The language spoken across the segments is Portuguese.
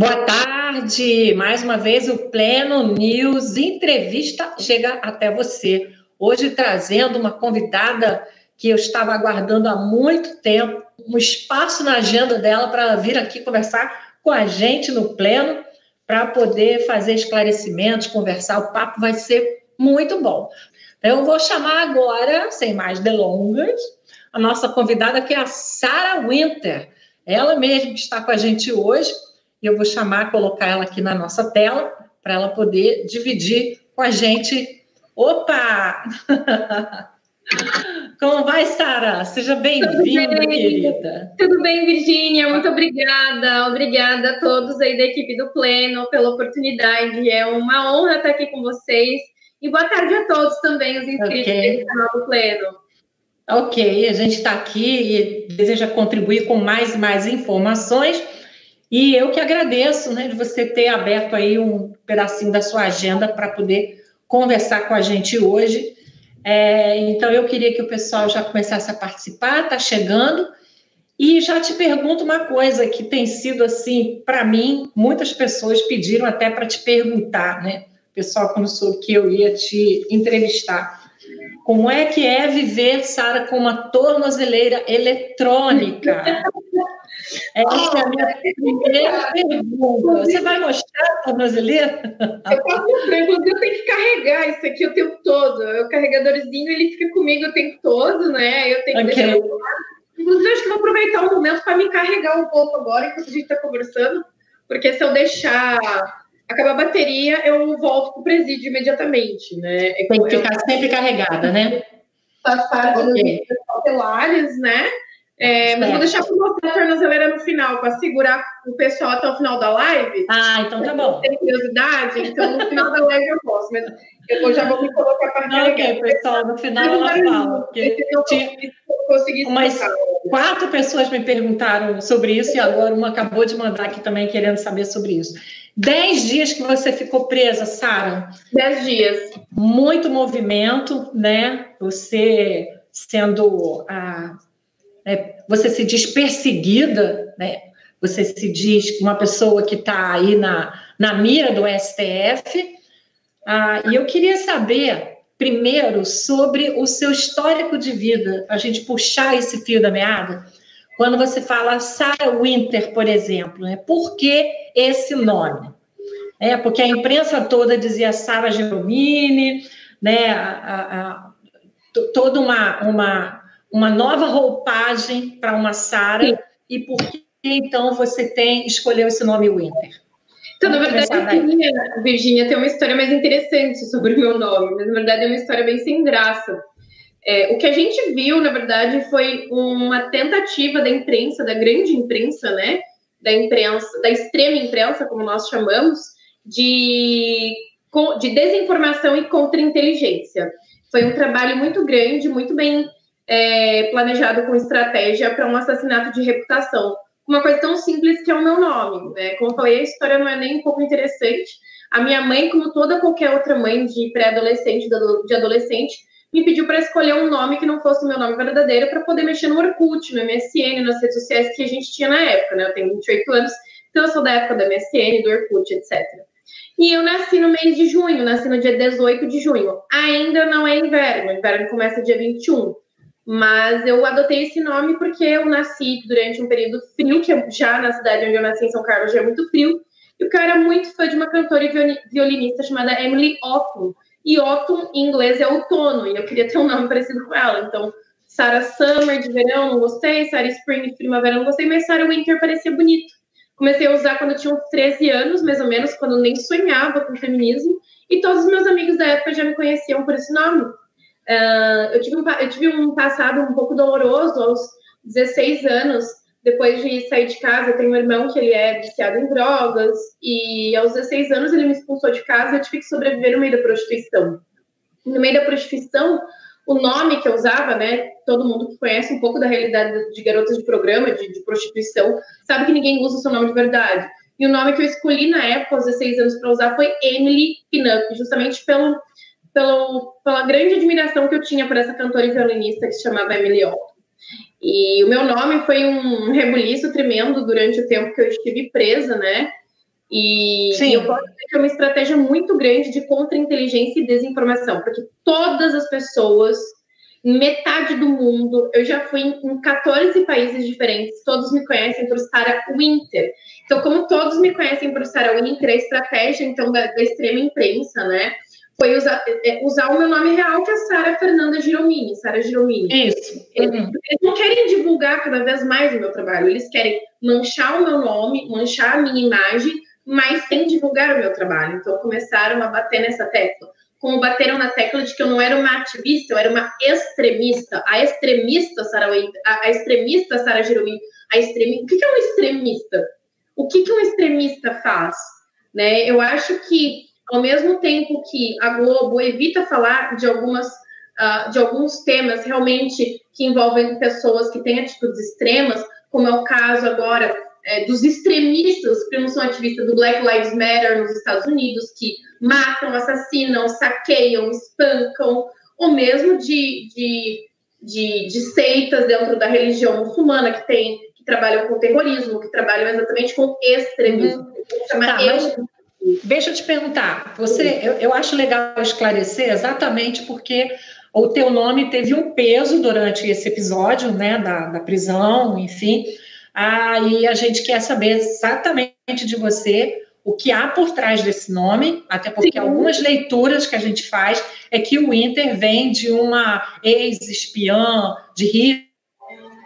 Boa tarde! Mais uma vez o Pleno News Entrevista chega até você. Hoje trazendo uma convidada que eu estava aguardando há muito tempo, um espaço na agenda dela para vir aqui conversar com a gente no Pleno, para poder fazer esclarecimentos, conversar. O papo vai ser muito bom. Então, eu vou chamar agora, sem mais delongas, a nossa convidada, que é a Sara Winter. Ela mesma que está com a gente hoje e eu vou chamar, colocar ela aqui na nossa tela, para ela poder dividir com a gente. Opa! Como vai, Sara? Seja bem-vinda, querida. Tudo bem, Virgínia? Muito obrigada. Obrigada a todos aí da equipe do Pleno pela oportunidade. É uma honra estar aqui com vocês. E boa tarde a todos também, os inscritos okay. do canal do Pleno. Ok, a gente está aqui e deseja contribuir com mais e mais informações. E eu que agradeço, né, de você ter aberto aí um pedacinho da sua agenda para poder conversar com a gente hoje. É, então, eu queria que o pessoal já começasse a participar, está chegando. E já te pergunto uma coisa que tem sido assim, para mim, muitas pessoas pediram até para te perguntar, né? O pessoal, quando soube que eu ia te entrevistar. Como é que é viver, Sara, com uma tornozeleira eletrônica? Essa é a minha primeira pergunta. Você vai mostrar a tornozeleira? Eu posso mostrar, inclusive eu tenho que carregar isso aqui o tempo todo. O carregadorzinho, ele fica comigo o tempo todo, né? Eu tenho que okay. deixar... Inclusive, acho que vou aproveitar o momento para me carregar um pouco agora, enquanto a gente está conversando, porque se eu deixar acabar a bateria, eu volto para o presídio imediatamente, né? Tem que ficar eu... sempre carregada, né? Faz parte okay. dos cautelares, né? É, mas vou deixar para mostrar a tornozeleira no final, para segurar o pessoal até o final da live. Ah, então tá bom. Tem curiosidade, então no final da live eu posso, mas eu já vou me colocar para carregar. Ok, pessoal, no final ela fala. Porque umas quatro pessoas me perguntaram sobre isso e agora uma acabou de mandar aqui também querendo saber sobre isso. Dez dias que você ficou presa, Sara? Dez dias. Muito movimento, né? Você sendo a né? você se diz perseguida, né? você se diz uma pessoa que está aí na, na mira do STF. Ah, e eu queria saber, primeiro, sobre o seu histórico de vida, a gente puxar esse fio da meada. Quando você fala Sarah Winter, por exemplo, né? por que esse nome? É, porque a imprensa toda dizia Sarah Geromini, né? A, a, a, toda uma, uma uma nova roupagem para uma Sara e por que então você tem escolheu esse nome Winter? Então, Vamos na verdade, queria, Virginia, ter uma história mais interessante sobre o meu nome, mas na verdade é uma história bem sem graça. É, o que a gente viu, na verdade, foi uma tentativa da imprensa, da grande imprensa, né? Da imprensa, da extrema imprensa, como nós chamamos, de, de desinformação e contra-inteligência. Foi um trabalho muito grande, muito bem é, planejado com estratégia para um assassinato de reputação. Uma coisa tão simples que é o meu nome. Né? Como eu falei, a história não é nem um pouco interessante. A minha mãe, como toda qualquer outra mãe de pré-adolescente, de adolescente, me pediu para escolher um nome que não fosse o meu nome verdadeiro para poder mexer no Orkut, no MSN, nas redes sociais que a gente tinha na época, né? Eu tenho 28 anos, então eu sou da época do MSN, do Orkut, etc. E eu nasci no mês de junho, nasci no dia 18 de junho. Ainda não é inverno, o inverno começa dia 21. Mas eu adotei esse nome porque eu nasci durante um período frio, que já na cidade onde eu nasci, em São Carlos, já é muito frio. E o cara era muito fã de uma cantora e violinista chamada Emily Otton. E Otton, em inglês, é outono. E eu queria ter um nome parecido com ela. Então, Sarah Summer, de verão, não gostei. Sarah Spring, de primavera, não gostei. Mas Sarah Winter parecia bonito. Comecei a usar quando eu tinha uns 13 anos, mais ou menos, quando nem sonhava com feminismo. E todos os meus amigos da época já me conheciam por esse nome. Uh, eu, tive um, eu tive um passado um pouco doloroso aos 16 anos, depois de sair de casa. Eu tenho um irmão que ele é viciado em drogas, e aos 16 anos ele me expulsou de casa e eu tive que sobreviver no meio da prostituição. No meio da prostituição, o nome que eu usava, né? Todo mundo que conhece um pouco da realidade de garotas de programa, de, de prostituição, sabe que ninguém usa o seu nome de verdade. E o nome que eu escolhi na época, aos 16 anos, para usar foi Emily Pinup, justamente pelo pelo, pela grande admiração que eu tinha por essa cantora e violinista que se chamava Emily Otto. E o meu nome foi um rebuliço tremendo durante o tempo que eu estive presa, né? E, e, eu posso dizer que é uma estratégia muito grande de contra-inteligência e desinformação, porque todas as pessoas, metade do mundo, eu já fui em 14 países diferentes, todos me conhecem por Sarah Winter. Então, como todos me conhecem por Sarah Winter, a estratégia, então, da, da extrema imprensa, né, foi usar, é, usar o meu nome real, que é Sara Fernanda Giromini, Sara Giromini. Isso. Uhum. Eles não querem divulgar cada vez mais o meu trabalho, eles querem manchar o meu nome, manchar a minha imagem, mas sem divulgar o meu trabalho. Então começaram a bater nessa tecla. Como bateram na tecla de que eu não era uma ativista, eu era uma extremista. A extremista Sara a, a extremista Sara Giromini, a extremista. O que, que é um extremista? O que, que um extremista faz? Né? Eu acho que ao mesmo tempo que a Globo evita falar de algumas uh, de alguns temas realmente que envolvem pessoas que têm atitudes extremas, como é o caso agora é, dos extremistas que não são ativistas do Black Lives Matter nos Estados Unidos, que matam, assassinam, saqueiam, espancam, ou mesmo de, de, de, de seitas dentro da religião muçulmana que tem que trabalham com terrorismo, que trabalham exatamente com extremismo. Uhum. Tá, mas, Deixa eu te perguntar, você, eu, eu acho legal esclarecer exatamente porque o teu nome teve um peso durante esse episódio, né, da, da prisão, enfim, aí a gente quer saber exatamente de você o que há por trás desse nome, até porque Sim. algumas leituras que a gente faz é que o Inter vem de uma ex-espiã de Hitler,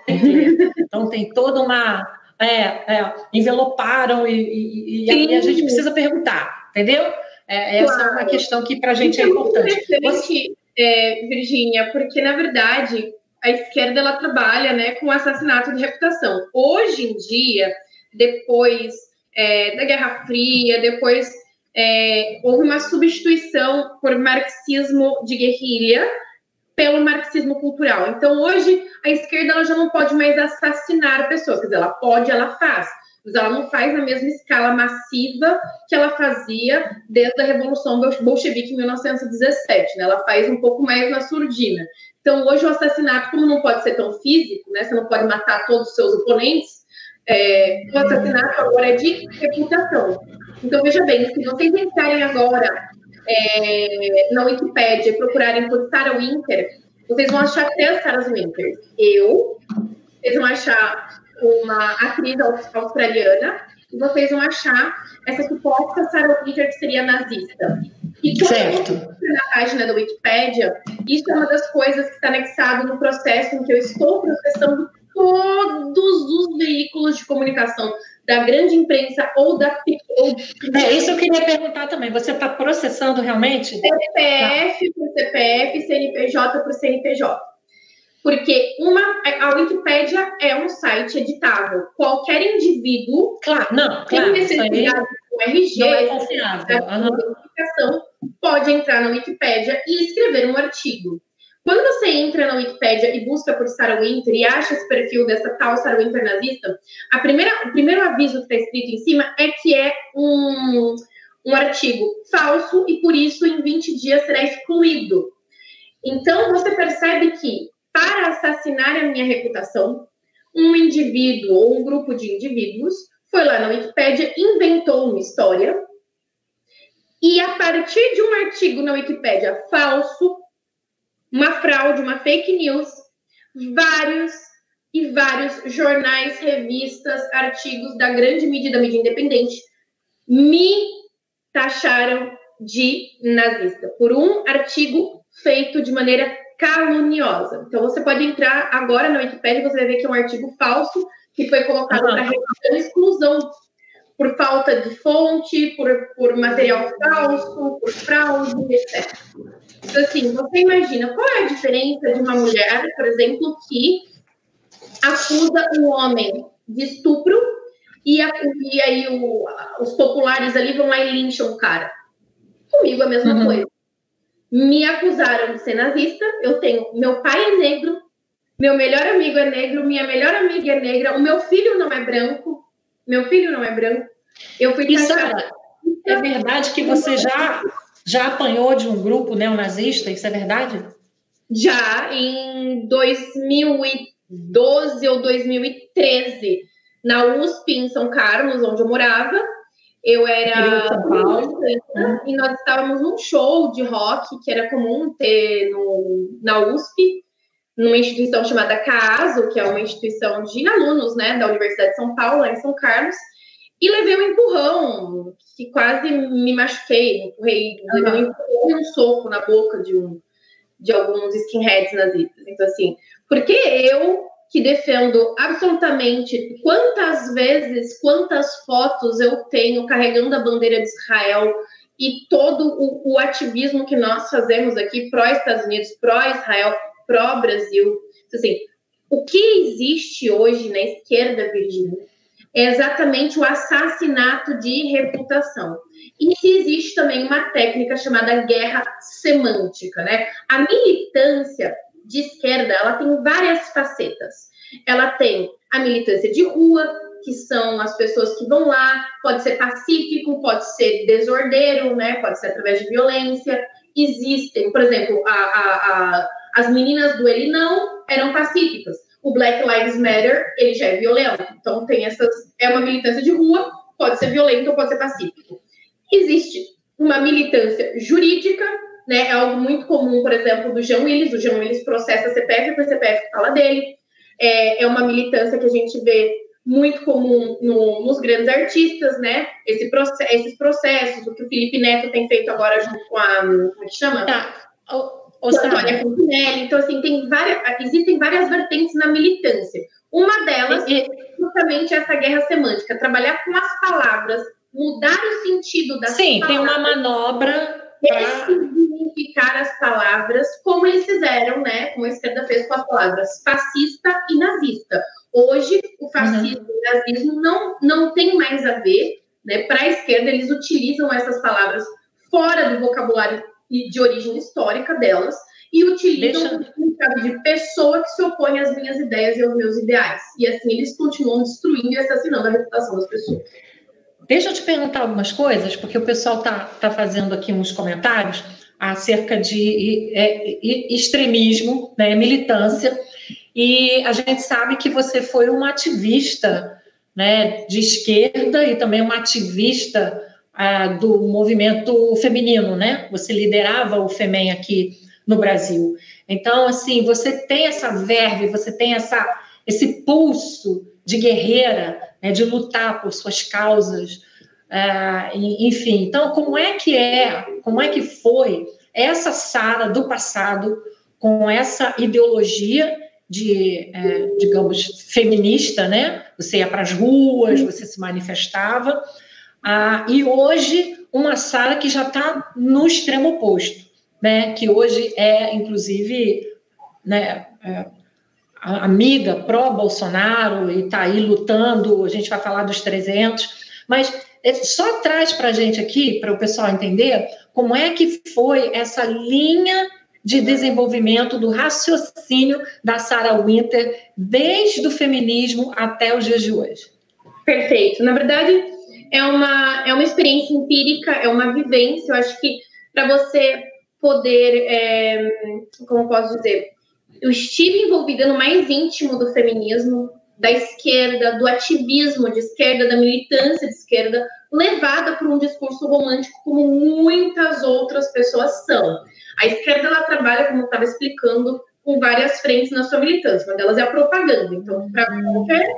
então tem toda uma é, é, enveloparam e, e, e aí a gente precisa perguntar, entendeu? É, essa claro. é uma questão que para a gente é importante. Você... É, Virgínia, porque na verdade a esquerda ela trabalha né, com assassinato de reputação. Hoje em dia, depois é, da Guerra Fria, depois é, houve uma substituição por marxismo de guerrilha pelo marxismo cultural. Então, hoje, a esquerda ela já não pode mais assassinar pessoas, quer dizer, ela pode, ela faz, mas ela não faz na mesma escala massiva que ela fazia desde a Revolução Bolchevique em 1917, né? Ela faz um pouco mais na surdina. Então, hoje, o assassinato, como não pode ser tão físico, né? Você não pode matar todos os seus oponentes, é, o assassinato agora é de reputação. Então, veja bem, se vocês entrarem agora é, na Wikipédia e procurarem por Sarah Winter, vocês vão achar três Sarah Winter. Eu, vocês vão achar uma atriz australiana e vocês vão achar essa suposta Sarah Winter que seria nazista. E quando na página da Wikipédia, isso é uma das coisas que está anexado no processo em que eu estou processando todos os veículos de comunicação da grande imprensa ou da. Ou... É, isso eu queria perguntar também. Você está processando realmente? CPF por CPF, CNPJ por CNPJ. Porque uma, a Wikipédia é um site editável. Qualquer indivíduo claro, não, claro, tem necessidade com RG, não é confiável. Uhum. pode entrar na Wikipédia e escrever um artigo. Quando você entra na Wikipédia e busca por Sarah Winter e acha esse perfil dessa tal Sarah Winter nazista, a primeira, o primeiro aviso que está escrito em cima é que é um, um artigo falso e por isso em 20 dias será excluído. Então você percebe que para assassinar a minha reputação, um indivíduo ou um grupo de indivíduos foi lá na Wikipédia, inventou uma história e a partir de um artigo na Wikipédia falso, uma fraude, uma fake news, vários e vários jornais, revistas, artigos da grande mídia, da mídia independente, me taxaram de nazista por um artigo feito de maneira caluniosa. Então você pode entrar agora na Wikipedia e você vai ver que é um artigo falso que foi colocado uhum. para exclusão por falta de fonte, por, por material falso, por fraude, etc. Então, assim, você imagina qual é a diferença de uma mulher, por exemplo, que acusa um homem de estupro e, a, e aí o, os populares ali vão lá e lincham o cara. Comigo a mesma uhum. coisa. Me acusaram de ser nazista, eu tenho, meu pai é negro, meu melhor amigo é negro, minha melhor amiga é negra, o meu filho não é branco, meu filho não é branco. Eu fui Isso é, é verdade que você já já apanhou de um grupo neonazista? Isso é verdade? Já, em 2012 ou 2013, na USP, em São Carlos, onde eu morava, Eu era e nós estávamos num show de rock que era comum ter no, na USP, numa instituição chamada CASO, que é uma instituição de alunos né, da Universidade de São Paulo, lá em São Carlos, e levei um empurrão, que quase me machuquei, empurrei, uhum. levei um empurrão um soco na boca de, um, de alguns skinheads nazistas. Então, assim, porque eu que defendo absolutamente quantas vezes, quantas fotos eu tenho carregando a bandeira de Israel e todo o, o ativismo que nós fazemos aqui pró-Estados Unidos, pró-Israel, pró-Brasil. Então, assim, o que existe hoje na esquerda, Virgínia, é exatamente o assassinato de reputação. E existe também uma técnica chamada guerra semântica, né? A militância de esquerda, ela tem várias facetas. Ela tem a militância de rua, que são as pessoas que vão lá, pode ser pacífico, pode ser desordeiro, né? Pode ser através de violência. Existem, por exemplo, a, a, a, as meninas do Ele Não eram pacíficas. O Black Lives Matter, ele já é violento. Então tem essas. É uma militância de rua, pode ser violento ou pode ser pacífico. Existe uma militância jurídica, né? É algo muito comum, por exemplo, do Jean Willis. O Jean Willis processa CPF por CPF fala dele. É, é uma militância que a gente vê muito comum no, nos grandes artistas, né? Esse esses processos, o que o Felipe Neto tem feito agora junto com a. Como é que chama? Tá. O Antônia Fontinelli. Então, assim, tem várias, existem várias vertentes na militância. Uma delas é justamente essa guerra semântica, trabalhar com as palavras, mudar o sentido das Sim, palavras. tem uma manobra ressignificar as palavras, como eles fizeram, né? Como a esquerda fez com as palavras fascista e nazista. Hoje, o fascismo uhum. e o nazismo não, não tem mais a ver, né? Para a esquerda, eles utilizam essas palavras fora do vocabulário de origem histórica delas e utilizam Deixa... o de pessoa que se opõe às minhas ideias e aos meus ideais. E assim eles continuam destruindo e assassinando a reputação das pessoas. Deixa eu te perguntar algumas coisas, porque o pessoal está tá fazendo aqui uns comentários acerca de é, extremismo, né, militância, e a gente sabe que você foi uma ativista né, de esquerda e também uma ativista do movimento feminino, né? Você liderava o FEMEN aqui no Brasil. Então, assim, você tem essa verve, você tem essa, esse pulso de guerreira, né, de lutar por suas causas, uh, enfim. Então, como é que é, como é que foi essa Sara do passado com essa ideologia de, é, digamos, feminista, né? Você ia para as ruas, você se manifestava, ah, e hoje uma Sara que já está no extremo oposto, né? Que hoje é, inclusive, né? É, amiga pró-Bolsonaro e está aí lutando, a gente vai falar dos 300, mas é, só traz para a gente aqui, para o pessoal entender, como é que foi essa linha de desenvolvimento do raciocínio da Sarah Winter, desde o feminismo até os dias de hoje. Perfeito. Na verdade, é uma, é uma experiência empírica, é uma vivência. Eu acho que para você poder, é, como posso dizer, eu estive envolvida no mais íntimo do feminismo, da esquerda, do ativismo de esquerda, da militância de esquerda, levada por um discurso romântico como muitas outras pessoas são. A esquerda ela trabalha, como eu estava explicando, com várias frentes na sua militância. Uma delas é a propaganda. Então, para qualquer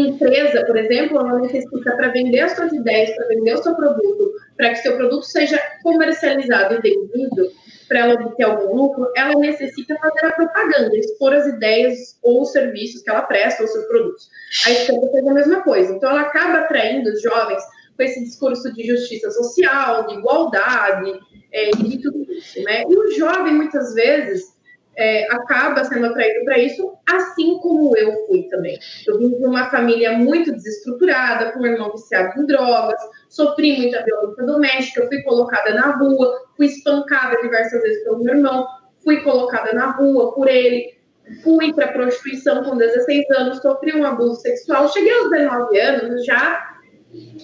empresa, por exemplo, ela necessita para vender as suas ideias, para vender o seu produto, para que seu produto seja comercializado e vendido, para ela obter algum lucro, ela necessita fazer a propaganda, expor as ideias ou os serviços que ela presta, ou seus produtos. A esquerda faz a mesma coisa. Então, ela acaba atraindo os jovens com esse discurso de justiça social, de igualdade, é, de tudo isso. Né? E o jovem, muitas vezes, é, acaba sendo atraído para isso, assim como eu fui também. Eu vim de uma família muito desestruturada, com um irmão viciado em drogas, sofri muita violência doméstica, fui colocada na rua, fui espancada diversas vezes pelo meu irmão, fui colocada na rua por ele, fui para prostituição com 16 anos, sofri um abuso sexual, cheguei aos 19 anos já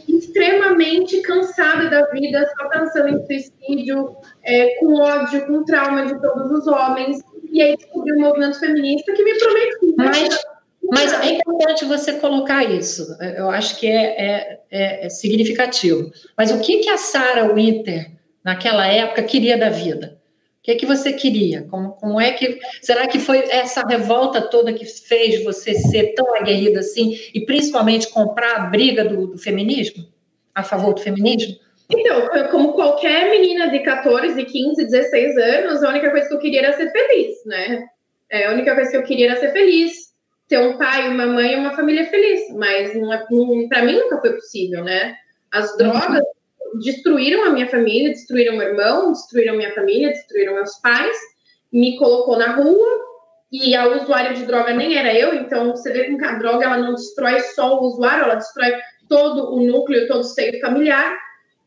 extremamente cansada da vida, só pensando em suicídio, é, com ódio, com trauma de todos os homens, e aí descobri um movimento feminista que me prometia Mas... Mas é importante você colocar isso. Eu acho que é, é, é, é significativo. Mas o que, que a Sarah Winter, naquela época, queria da vida? O que, que você queria? Como, como é que. Será que foi essa revolta toda que fez você ser tão aguerrida assim, e principalmente comprar a briga do, do feminismo? A favor do feminismo? Então, como qualquer menina de 14, 15, 16 anos, a única coisa que eu queria era ser feliz, né? É, a única coisa que eu queria era ser feliz, ter um pai, uma mãe e uma família feliz. Mas é, para mim nunca foi possível, né? As drogas destruíram a minha família, destruíram meu irmão, destruíram minha família, destruíram meus pais, me colocou na rua e a usuária de droga nem era eu, então você vê que a droga ela não destrói só o usuário, ela destrói todo o núcleo, todo o seio familiar.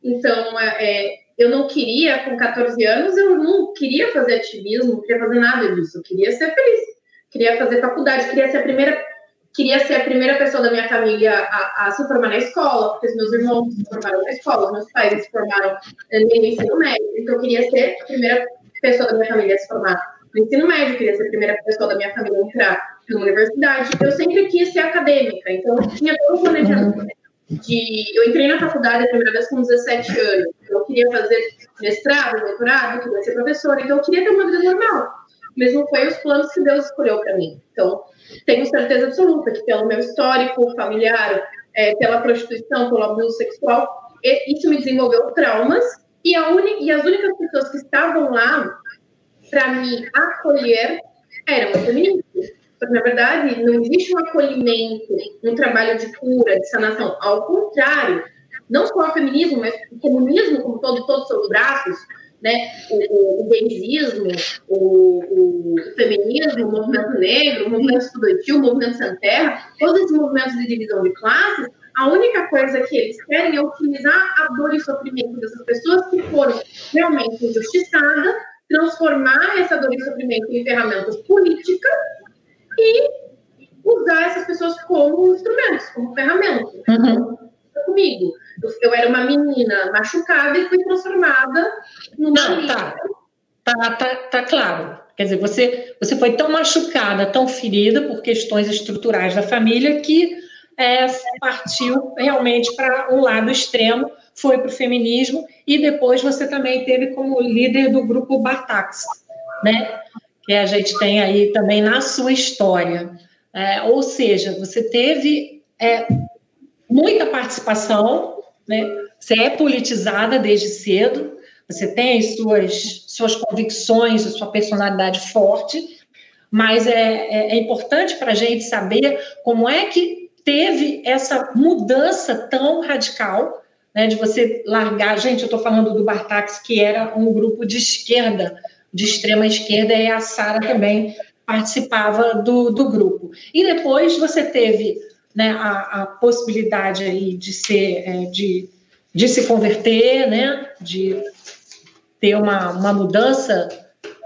Então, é, é eu não queria, com 14 anos, eu não queria fazer ativismo, não queria fazer nada disso, eu queria ser feliz, queria fazer faculdade, queria ser a primeira queria ser a primeira pessoa da minha família a, a, se formar na escola, porque os meus irmãos se formaram na escola, meus pais se formaram eh, no ensino médio. Então, eu queria ser a primeira pessoa da minha família a se formar no ensino médio, queria ser a primeira pessoa da minha família a entrar na universidade. Eu sempre quis ser acadêmica, então eu tinha todo o planejamento. De, eu entrei na faculdade a primeira vez com 17 anos. Eu queria fazer mestrado, doutorado, queria ser professora, então eu queria ter uma vida normal. Mesmo foi os planos que Deus escolheu para mim. Então, tenho certeza absoluta que pelo meu histórico familiar, é, pela prostituição, pelo abuso sexual, isso me desenvolveu traumas e, a e as únicas pessoas que estavam lá para me acolher eram feministas. Porque, na verdade, não existe um acolhimento, um trabalho de cura, de sanação. Ao contrário, não só o feminismo, mas o comunismo, como todo, todos os seus braços, né, o, o, gaysismo, o, o, feminismo, o movimento negro, o movimento estudantil, o movimento sem terra, todos esses movimentos de divisão de classes, a única coisa que eles querem é utilizar a dor e sofrimento dessas pessoas que foram realmente injustiçadas, transformar essa dor e sofrimento em ferramentas políticas e usar essas pessoas como instrumentos, como ferramentas. Uhum. Comigo. Eu era uma menina machucada e fui transformada numa. Não, tá. Tá, tá, tá claro. Quer dizer, você, você foi tão machucada, tão ferida por questões estruturais da família que é, partiu realmente para um lado extremo, foi para o feminismo e depois você também teve como líder do grupo Batax, né? Que a gente tem aí também na sua história. É, ou seja, você teve é, muita participação né? Você é politizada desde cedo, você tem as suas, suas convicções, a sua personalidade forte, mas é, é, é importante para a gente saber como é que teve essa mudança tão radical né, de você largar. Gente, eu estou falando do Bartax, que era um grupo de esquerda, de extrema esquerda, e a Sara também participava do, do grupo. E depois você teve né, a, a possibilidade aí de ser, é, de, de se converter, né, de ter uma, uma mudança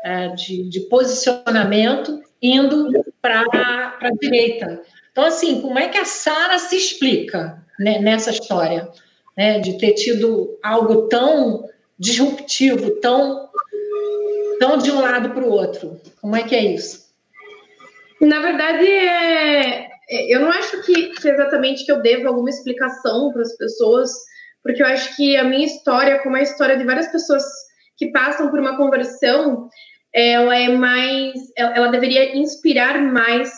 é, de, de posicionamento indo para a direita. Então, assim, como é que a Sara se explica né, nessa história, né, de ter tido algo tão disruptivo, tão, tão de um lado para o outro? Como é que é isso? Na verdade, é, eu não acho que, que exatamente que eu devo alguma explicação para as pessoas, porque eu acho que a minha história, como a história de várias pessoas que passam por uma conversão, ela é mais, ela, deveria inspirar mais,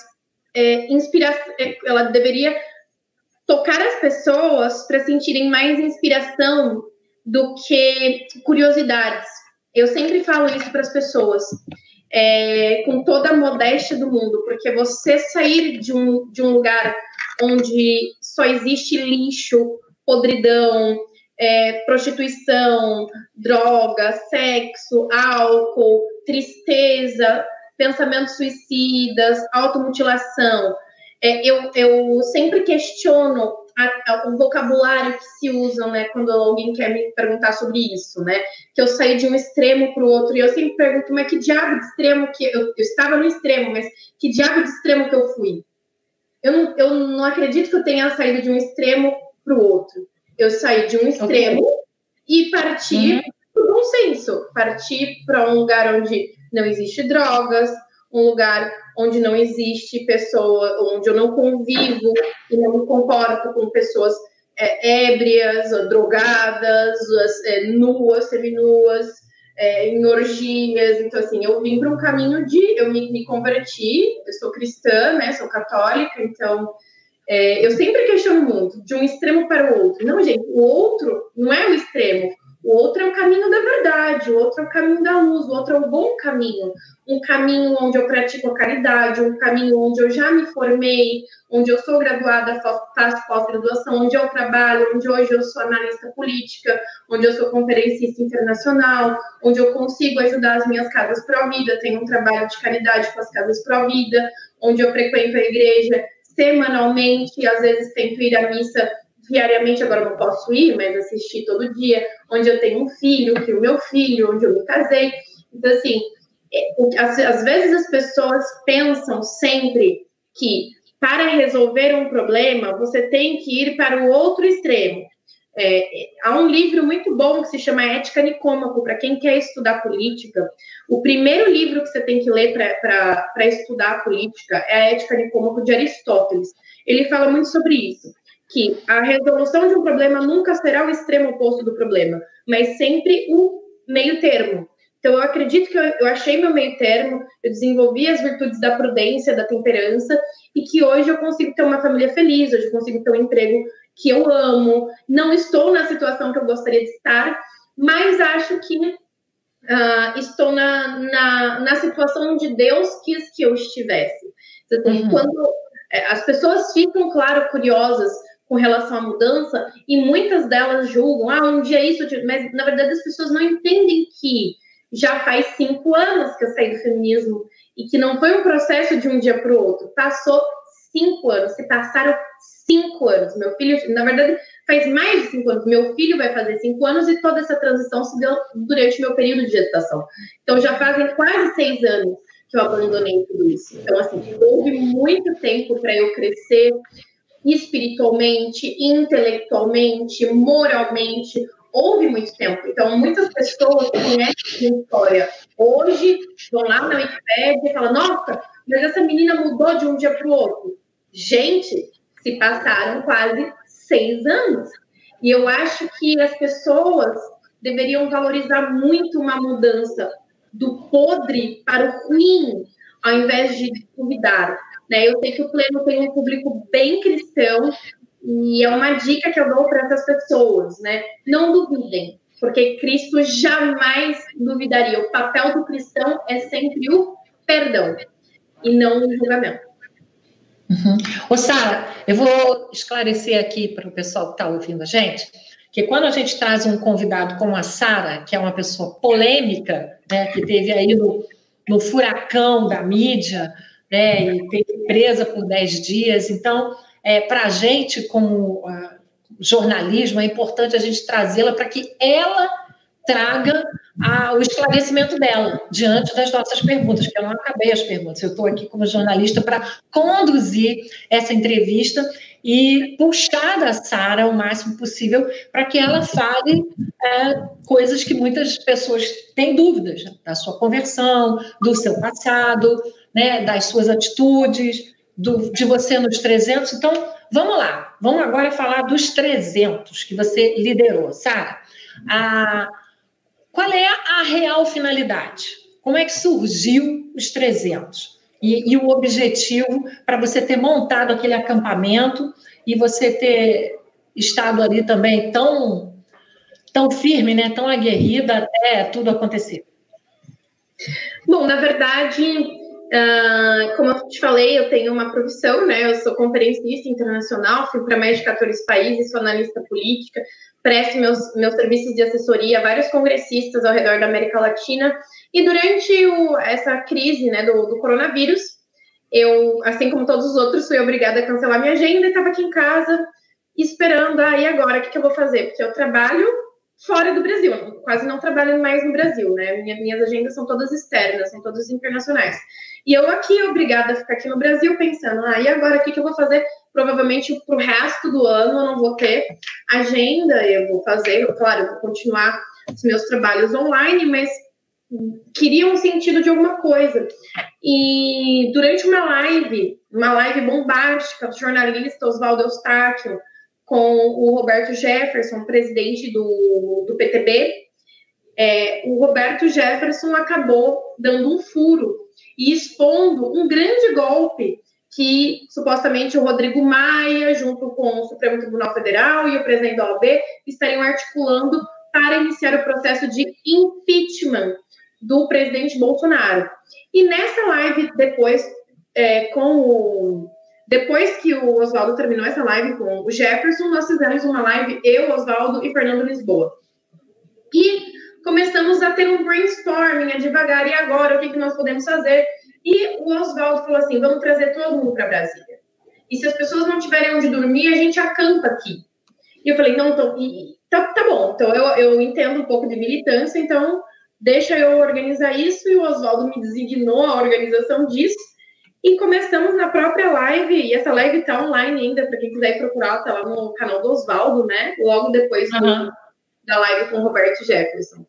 é, inspirar, é, ela deveria tocar as pessoas para sentirem mais inspiração do que curiosidades. Eu sempre falo isso para as pessoas é, com toda a modéstia do mundo, porque você sair de um, de um lugar onde só existe lixo, podridão, é, prostituição, droga, sexo, álcool, tristeza, pensamentos suicidas, automutilação. É, eu, eu sempre questiono a, a, o vocabulário que se usa, né, quando alguém quer me perguntar sobre isso, né, que eu saí de um extremo para o outro, e eu sempre pergunto, mas que diabo de extremo que, eu, eu estava no extremo, mas que diabo de extremo que eu fui? Eu não, eu não acredito que eu tenha saído de um extremo para o outro. Eu saí de um extremo okay. e parti uhum. para o bom senso, parti para um lugar onde não existe drogas, um lugar onde não existe pessoa, onde eu não convivo e não me comporto com pessoas é, ébrias, drogadas, é, nuas, seminuas, é, em orgias. Então, assim, eu vim para um caminho de. Eu me, me, converti, eu sou cristã, né? Sou católica, então. É, eu sempre questiono muito, de um extremo para o outro. Não, gente, o outro não é o extremo. O outro é o caminho da verdade, o outro é o caminho da luz, o outro é o bom caminho. Um caminho onde eu pratico a caridade, um caminho onde eu já me formei, onde eu sou graduada, faço pós-graduação, onde eu trabalho, onde hoje eu sou analista política, onde eu sou conferencista internacional, onde eu consigo ajudar as minhas casas pró-vida, tenho um trabalho de caridade com as casas pró-vida, onde eu frequento a igreja semanalmente, às vezes tento ir à missa diariamente, agora não posso ir, mas assistir todo dia, onde eu tenho um filho, que o meu filho, onde eu me casei. Então, assim, é, às, vezes as pessoas pensam sempre que para resolver um problema, você tem que ir para o outro extremo. É, há um livro muito bom que se chama Ética Nicômaco, para quem quer estudar política. O primeiro livro que você tem que ler para estudar política é a Ética Nicômaco de Aristóteles. Ele fala muito sobre isso que a resolução de um problema nunca será o extremo oposto do problema, mas sempre o meio termo. Então, eu acredito que eu, eu, achei meu meio termo, eu desenvolvi as virtudes da prudência, da temperança, e que hoje eu consigo ter uma família feliz, hoje eu consigo ter um emprego que eu amo, não estou na situação que eu gostaria de estar, mas acho que uh, estou na, na, na, situação onde Deus quis que eu estivesse. Então, uhum. Quando é, as pessoas ficam, claro, curiosas com relação à mudança, e muitas delas julgam, ah, um dia isso, mas na verdade as pessoas não entendem que já faz cinco anos que eu saí do feminismo e que não foi um processo de um dia para o outro, passou cinco anos, se passaram cinco anos. Meu filho, na verdade, faz mais de cinco anos. Meu filho vai fazer cinco anos e toda essa transição se deu durante meu período de gestação. Então já fazem quase seis anos que eu abandonei tudo isso. Então, assim, houve muito tempo para eu crescer, espiritualmente, intelectualmente, moralmente, houve muito tempo. Então, muitas pessoas conhecem a história hoje, vão lá na Wikipédia e falam, nossa, mas essa menina mudou de um dia para o outro. Gente, se passaram quase seis anos. E eu acho que as pessoas deveriam valorizar muito uma mudança do podre para o ruim, ao invés de duvidar. Né? Eu sei que o Pleno tem um público bem cristão e é uma dica que eu dou para essas pessoas, né? Não duvidem, porque Cristo jamais duvidaria. O papel do cristão é sempre o perdão e não o julgamento. Uhum. Ô, Sara, eu vou esclarecer aqui para o pessoal que está ouvindo a gente, que quando a gente traz um convidado como a Sara, que é uma pessoa polêmica, né, que teve aí no, no furacão da mídia, né, e teve presa por 10 dias. Então, é, para a gente, como uh, jornalismo, é importante a gente trazê-la para que ela traga a, o esclarecimento dela diante das nossas perguntas, que eu não acabei as perguntas. Eu estou aqui como jornalista para conduzir essa entrevista e puxar da Sara o máximo possível para que ela fale é, coisas que muitas pessoas têm dúvidas da sua conversão, do seu passado, né, das suas atitudes, do, de você nos 300. Então, vamos lá, vamos agora falar dos 300 que você liderou, Sara. Qual é a real finalidade? Como é que surgiu os 300? E, e o objetivo para você ter montado aquele acampamento e você ter estado ali também tão, tão firme, né, tão aguerrida até tudo acontecer? Bom, na verdade, Uh, como eu te falei, eu tenho uma profissão, né? Eu sou conferencista internacional, fui para mais de 14 países, sou analista política, presto meus, meus serviços de assessoria a vários congressistas ao redor da América Latina. E durante o, essa crise né, do, do coronavírus, eu, assim como todos os outros, fui obrigada a cancelar minha agenda e estava aqui em casa esperando, ah, e agora, o que, que eu vou fazer? Porque eu trabalho fora do Brasil, quase não trabalho mais no Brasil, né? Minha, minhas agendas são todas externas, são todas internacionais. E eu aqui, obrigada a ficar aqui no Brasil, pensando, ah, e agora o que, que eu vou fazer? Provavelmente para o resto do ano eu não vou ter agenda, eu vou fazer, claro, eu vou continuar os meus trabalhos online, mas queriam um sentido de alguma coisa. E durante uma live, uma live bombástica do jornalista Oswaldo Eustáquio com o Roberto Jefferson, presidente do, do PTB, é, o Roberto Jefferson acabou dando um furo e expondo um grande golpe que supostamente o Rodrigo Maia, junto com o Supremo Tribunal Federal e o presidente da OAB, estariam articulando para iniciar o processo de impeachment do presidente Bolsonaro. E nessa live, depois, é, com o, depois que o Oswaldo terminou essa live com o Jefferson, nós fizemos uma live, eu, Oswaldo e Fernando Lisboa. E começamos a ter um brainstorming, a devagar, e agora, o que, que nós podemos fazer? E o Oswaldo falou assim: vamos trazer todo mundo para Brasília. E se as pessoas não tiverem onde dormir, a gente acampa aqui. E eu falei: não, então, tá, tá bom, então eu, eu entendo um pouco de militância, então deixa eu organizar isso. E o Oswaldo me designou a organização disso. E começamos na própria live, e essa live está online ainda, para quem quiser procurar, está lá no canal do Oswaldo, né? Logo depois do, uhum. da live com o Roberto Jefferson.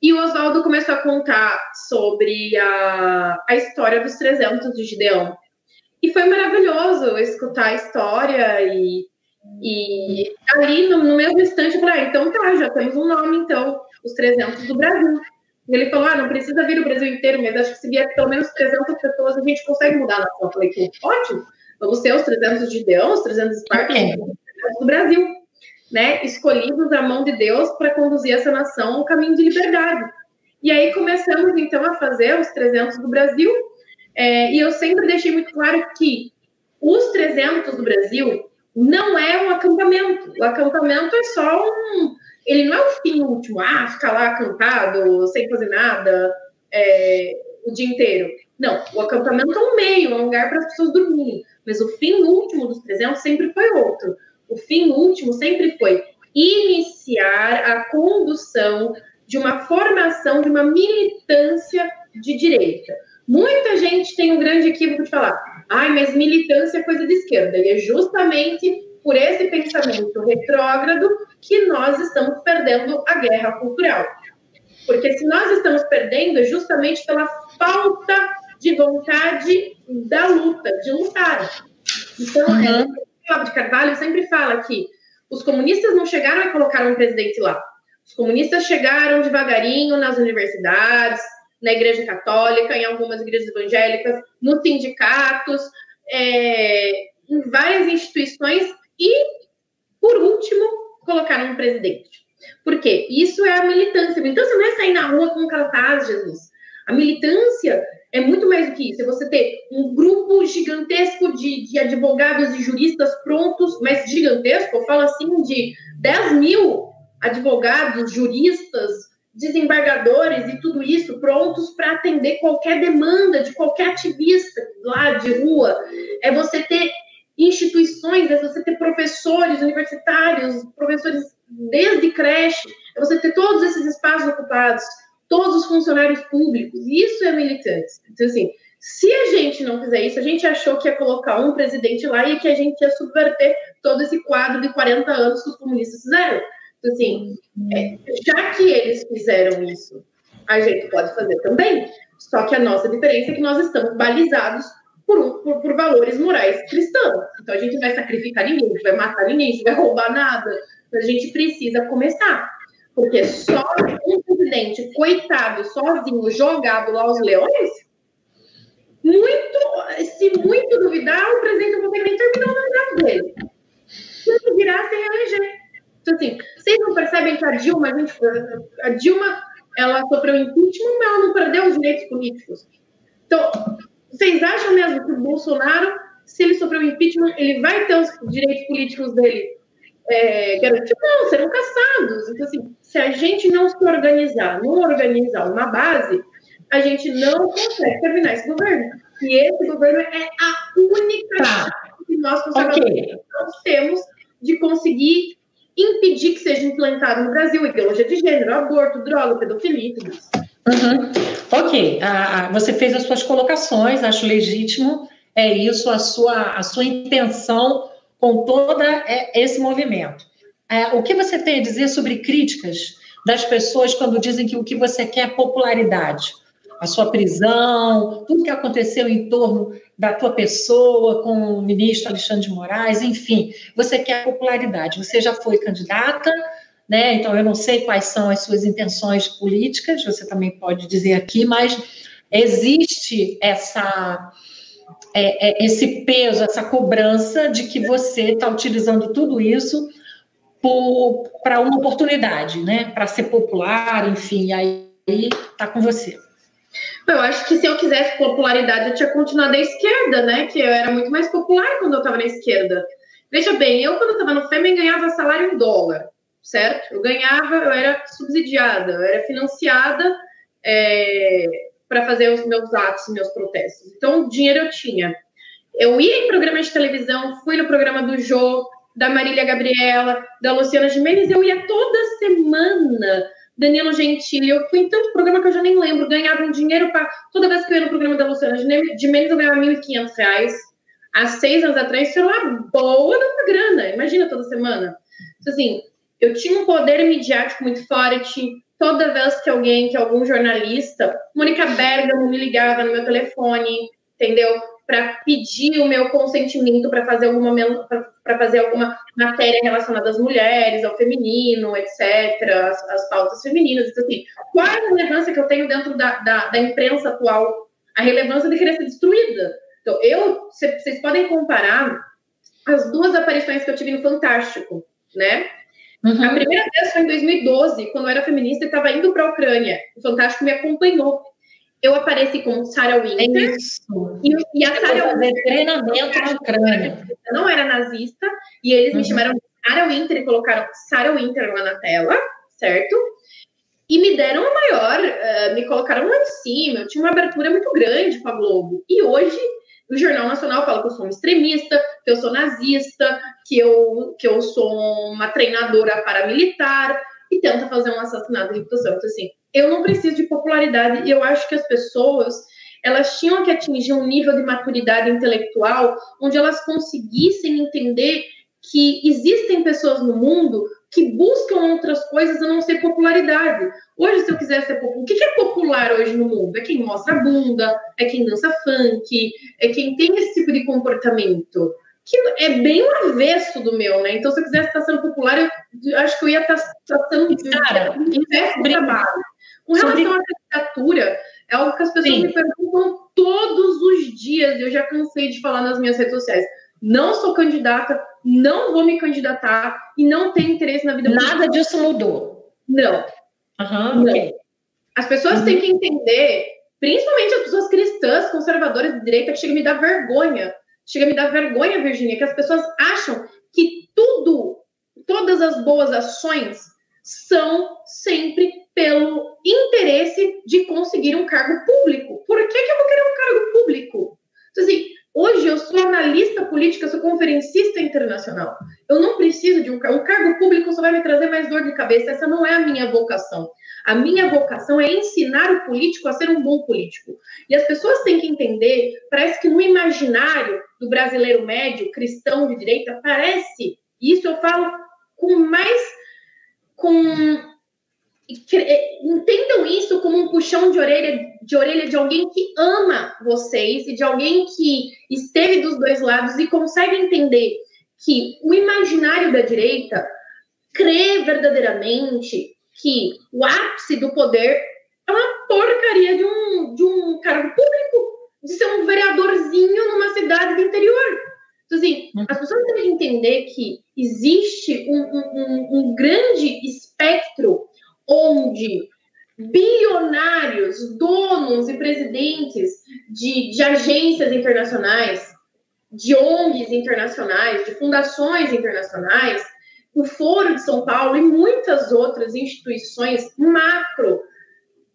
E o Oswaldo começou a contar sobre a, a história dos 300 de Gideão. E foi maravilhoso escutar a história e, e ali no, no mesmo instante eu falei, ah, então tá, já temos um nome, então, os 300 do Brasil. Ele falou, ah, não precisa vir o Brasil inteiro, mas acho que se vier pelo menos 300 pessoas, a gente consegue mudar a nação. Eu falei, ótimo, vamos ter os 300 de Gideão, os 300 Esparta, é. do Brasil né, escolhidos à mão de Deus para conduzir essa nação ao caminho de liberdade. E aí começamos então a fazer os 300 do Brasil, é, e eu sempre deixei muito claro que os 300 do Brasil não é um acampamento. O acampamento é só um. Ele não é o fim último, ah, ficar lá acampado, sem fazer nada é, o dia inteiro. Não, o acampamento é um meio, é um lugar para as pessoas dormirem. Mas o fim último dos 300 sempre foi outro o fim último sempre foi iniciar a condução de uma formação de uma militância de direita. Muita gente tem um grande equívoco de falar, ai, mas militância é coisa de esquerda. E é justamente por esse pensamento retrógrado que nós estamos perdendo a guerra cultural. Porque se nós estamos perdendo é justamente pela falta de vontade da luta, de lutar. Então, uhum. é Olavo de Carvalho sempre fala que os comunistas não chegaram e colocaram um presidente lá. Os comunistas chegaram devagarinho nas universidades, na Igreja Católica, em algumas igrejas evangélicas, nos sindicatos, é, em várias instituições e, por último, colocaram um presidente. Por quê? Isso é a militância. A militância não é sair na rua com cartaz, Jesus. A militância é muito mais do que isso. É você ter um grupo gigantesco de, de advogados e juristas prontos, mas gigantesco, eu falo assim, de 10 mil advogados, juristas, desembargadores e tudo isso prontos para atender qualquer demanda de qualquer ativista lá de rua. É você ter instituições, é você ter professores universitários, professores desde creche, é você ter todos esses espaços ocupados todos os funcionários públicos. Isso é militante. Então, assim, se a gente não fizer isso, a gente achou que ia colocar um presidente lá e que a gente ia subverter todo esse quadro de 40 anos que os comunistas fizeram. Então, assim, é, já que eles fizeram isso, a gente pode fazer também. Só que a nossa diferença é que nós estamos balizados por, por, por valores morais cristãos. Então, a gente vai sacrificar ninguém, a gente vai matar ninguém, a gente vai roubar nada. Mas a gente precisa começar. Porque só um presidente, coitado, sozinho, jogado lá aos leões, muito, se muito duvidar, o presidente não consegue nem terminar o mandato dele. Se ele se reeleger. Então, assim, vocês não percebem que a Dilma, a, gente, a Dilma, ela sofreu impeachment, mas ela não perdeu os direitos políticos. Então, vocês acham mesmo que o Bolsonaro, se ele sofreu impeachment, ele vai ter os direitos políticos dele é, garantidos? Não, serão caçados. Então, assim, se a gente não se organizar, não organizar uma base, a gente não consegue terminar esse governo. E esse governo é a única tá. que nós okay. temos de conseguir impedir que seja implantado no Brasil ideologia de gênero, aborto, droga, pedofilia e tudo isso. Uhum. Ok, ah, você fez as suas colocações, acho legítimo, é isso, a sua, a sua intenção com todo é, esse movimento. É, o que você tem a dizer sobre críticas das pessoas quando dizem que o que você quer é popularidade. A sua prisão, tudo que aconteceu em torno da tua pessoa com o ministro Alexandre de Moraes, enfim, você quer popularidade. Você já foi candidata, né? Então eu não sei quais são as suas intenções políticas, você também pode dizer aqui, mas existe essa é, é, esse peso, essa cobrança de que você está utilizando tudo isso para uma oportunidade, né? Para ser popular, enfim, aí está com você. Eu acho que se eu quisesse popularidade, eu tinha continuado à esquerda, né? Que eu era muito mais popular quando eu estava na esquerda. Veja bem, eu quando estava no FEMEN ganhava salário em dólar, certo? Eu ganhava, eu era subsidiada, eu era financiada é, para fazer os meus atos, meus protestos. Então, dinheiro eu tinha. Eu ia em programas de televisão, fui no programa do Jô, da Marília Gabriela, da Luciana Gimenez, eu ia toda semana. Danilo Gentili, eu fui em tanto programa que eu já nem lembro, ganhava um dinheiro para. Toda vez que eu ia no programa da Luciana Gimenez, eu ganhava R$ 1.500. Há seis anos atrás, isso era uma boa uma grana, imagina toda semana. Então, assim, eu tinha um poder midiático muito forte, toda vez que alguém, que algum jornalista, Mônica Bergamo me ligava no meu telefone, entendeu? Para pedir o meu consentimento para fazer alguma para fazer alguma matéria relacionada às mulheres, ao feminino, etc., as, as pautas femininas, então, assim, qual a relevância que eu tenho dentro da, da, da imprensa atual? A relevância de querer ser destruída. Então, eu, vocês podem comparar as duas aparições que eu tive no Fantástico, né? Uhum. A primeira vez foi em 2012, quando eu era feminista e estava indo para a Ucrânia. O Fantástico me acompanhou. Eu apareci com Sarah Winter. É e, e, a Sarah Winter. treinamento na Ucrânia. Não era nazista. E eles uhum. me chamaram de Sarah Winter e colocaram Sarah Winter lá na tela, certo? E me deram o maior, uh, me colocaram lá em cima. Eu tinha uma abertura muito grande com a Globo. E hoje o Jornal Nacional fala que eu sou um extremista, que eu sou nazista, que eu, que eu sou uma treinadora paramilitar e tenta fazer um assassinato de reputação. Então, assim, eu não preciso de popularidade e eu acho que as pessoas elas tinham que atingir um nível de maturidade intelectual onde elas conseguissem entender que existem pessoas no mundo que buscam outras coisas a não ser popularidade. Hoje, se eu quiser ser popular, o que é popular hoje no mundo? É quem mostra bunda, é quem dança funk, é quem tem esse tipo de comportamento. Que é bem o avesso do meu, né? Então, se eu quisesse estar sendo popular, eu acho que eu ia estar, estar sendo Cara, inverso trabalho. Com relação sobre... à candidatura, é algo que as pessoas Sim. me perguntam todos os dias, e eu já cansei de falar nas minhas redes sociais não sou candidata, não vou me candidatar e não tenho interesse na vida Nada política. disso mudou. Não. Uhum, não. Okay. As pessoas uhum. têm que entender, principalmente as pessoas cristãs, conservadoras de direita, que chega a me dar vergonha. Chega a me dar vergonha, Virginia, que as pessoas acham que tudo, todas as boas ações são sempre pelo interesse de conseguir um cargo público. Por que, que eu vou querer um cargo público? Então, assim, Hoje eu sou analista política, sou conferencista internacional. Eu não preciso de um, um cargo público, só vai me trazer mais dor de cabeça. Essa não é a minha vocação. A minha vocação é ensinar o político a ser um bom político. E as pessoas têm que entender, parece que no imaginário do brasileiro médio, cristão de direita, parece, e isso eu falo com mais com entendam isso como um puxão de orelha, de orelha de alguém que ama vocês e de alguém que esteve dos dois lados e consegue entender que o imaginário da direita crê verdadeiramente que o ápice do poder é uma porcaria de um, de um cargo público, de ser um vereadorzinho numa cidade do interior. Então, assim, uhum. as pessoas têm que entender que existe um, um, um grande espectro onde bilionários, donos e presidentes de, de agências internacionais, de ONGs internacionais, de fundações internacionais, o Foro de São Paulo e muitas outras instituições macro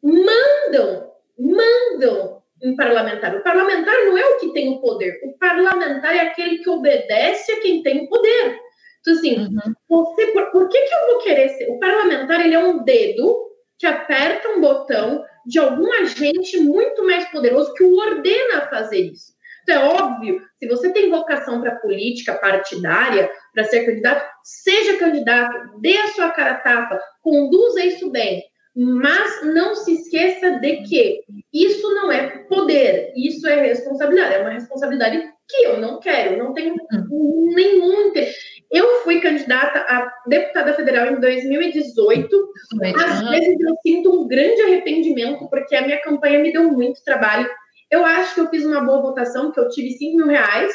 mandam, mandam um parlamentar. O parlamentar não é o que tem o poder, o parlamentar é aquele que obedece a quem tem o poder. Então, assim, uhum. Você, por, por, que, que eu vou querer ser? O parlamentar, ele é um dedo que aperta um botão de algum agente muito mais poderoso que o ordena a fazer isso. é óbvio. Se você tem vocação para política partidária, para ser candidato, seja candidato, dê a sua cara a tapa, conduza isso bem. Mas não se esqueça de que isso não é poder, isso é responsabilidade. É uma responsabilidade que eu não quero, não tenho hum. nenhum interesse. Eu fui candidata a deputada federal em 2018. Às vezes eu sinto um grande arrependimento, porque a minha campanha me deu muito trabalho. Eu acho que eu fiz uma boa votação, porque eu tive 5 mil reais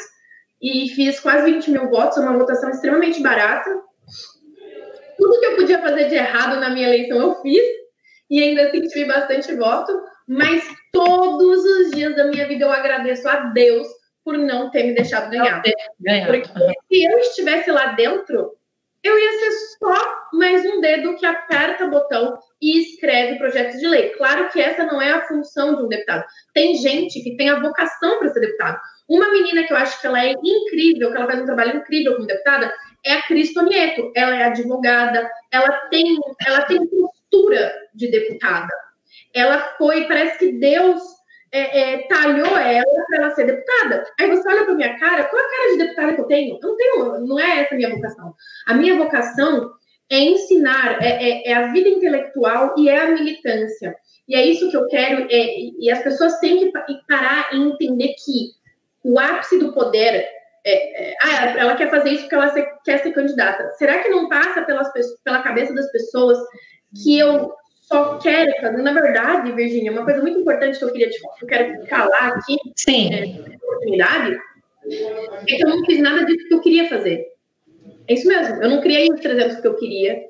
e fiz quase 20 mil votos, uma votação extremamente barata. Tudo que eu podia fazer de errado na minha eleição eu fiz, e ainda assim tive bastante voto, mas todos os dias da minha vida eu agradeço a Deus por não ter me deixado ganhar. ganhar. Porque se eu estivesse lá dentro, eu ia ser só mais um dedo que aperta o botão e escreve projetos de lei. Claro que essa não é a função de um deputado. Tem gente que tem a vocação para ser deputado. Uma menina que eu acho que ela é incrível, que ela faz um trabalho incrível como deputada, é a Cris Tonieto. Ela é advogada, ela tem, ela tem postura de deputada. Ela foi, parece que Deus é, é, talhou ela para ela ser deputada. Aí você olha para minha cara, qual a cara de deputada que eu tenho? Eu não tenho, não é essa a minha vocação. A minha vocação é ensinar, é, é, é, a vida intelectual e é a militância. E é isso que eu quero, é, e as pessoas têm que parar e entender que o ápice do poder. É, é, ah, ela quer fazer isso porque ela quer ser candidata. Será que não passa pelas, pela cabeça das pessoas que eu só quero fazer. Na verdade, Virginia, uma coisa muito importante que eu queria te eu quero falar aqui, Sim. É, oportunidade, é que eu não fiz nada disso que eu queria fazer. É isso mesmo. Eu não criei os 300 que eu queria.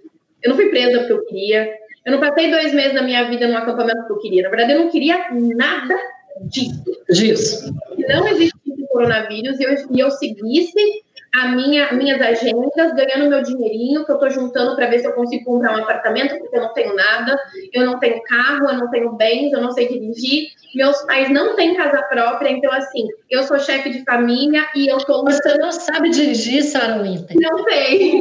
Eu não fui presa porque eu queria. Eu não passei dois meses da minha vida num acampamento que eu queria. Na verdade, eu não queria nada disso. Disso. Não existisse coronavírus e eu, e eu seguisse a minha, minhas agendas, ganhando meu dinheirinho que eu estou juntando para ver se eu consigo comprar um apartamento, porque eu não tenho nada, eu não tenho carro, eu não tenho bens, eu não sei dirigir. Meus pais não têm casa própria, então, assim, eu sou chefe de família e eu estou. Você não sabe dirigir, Sarah Winter? Não sei.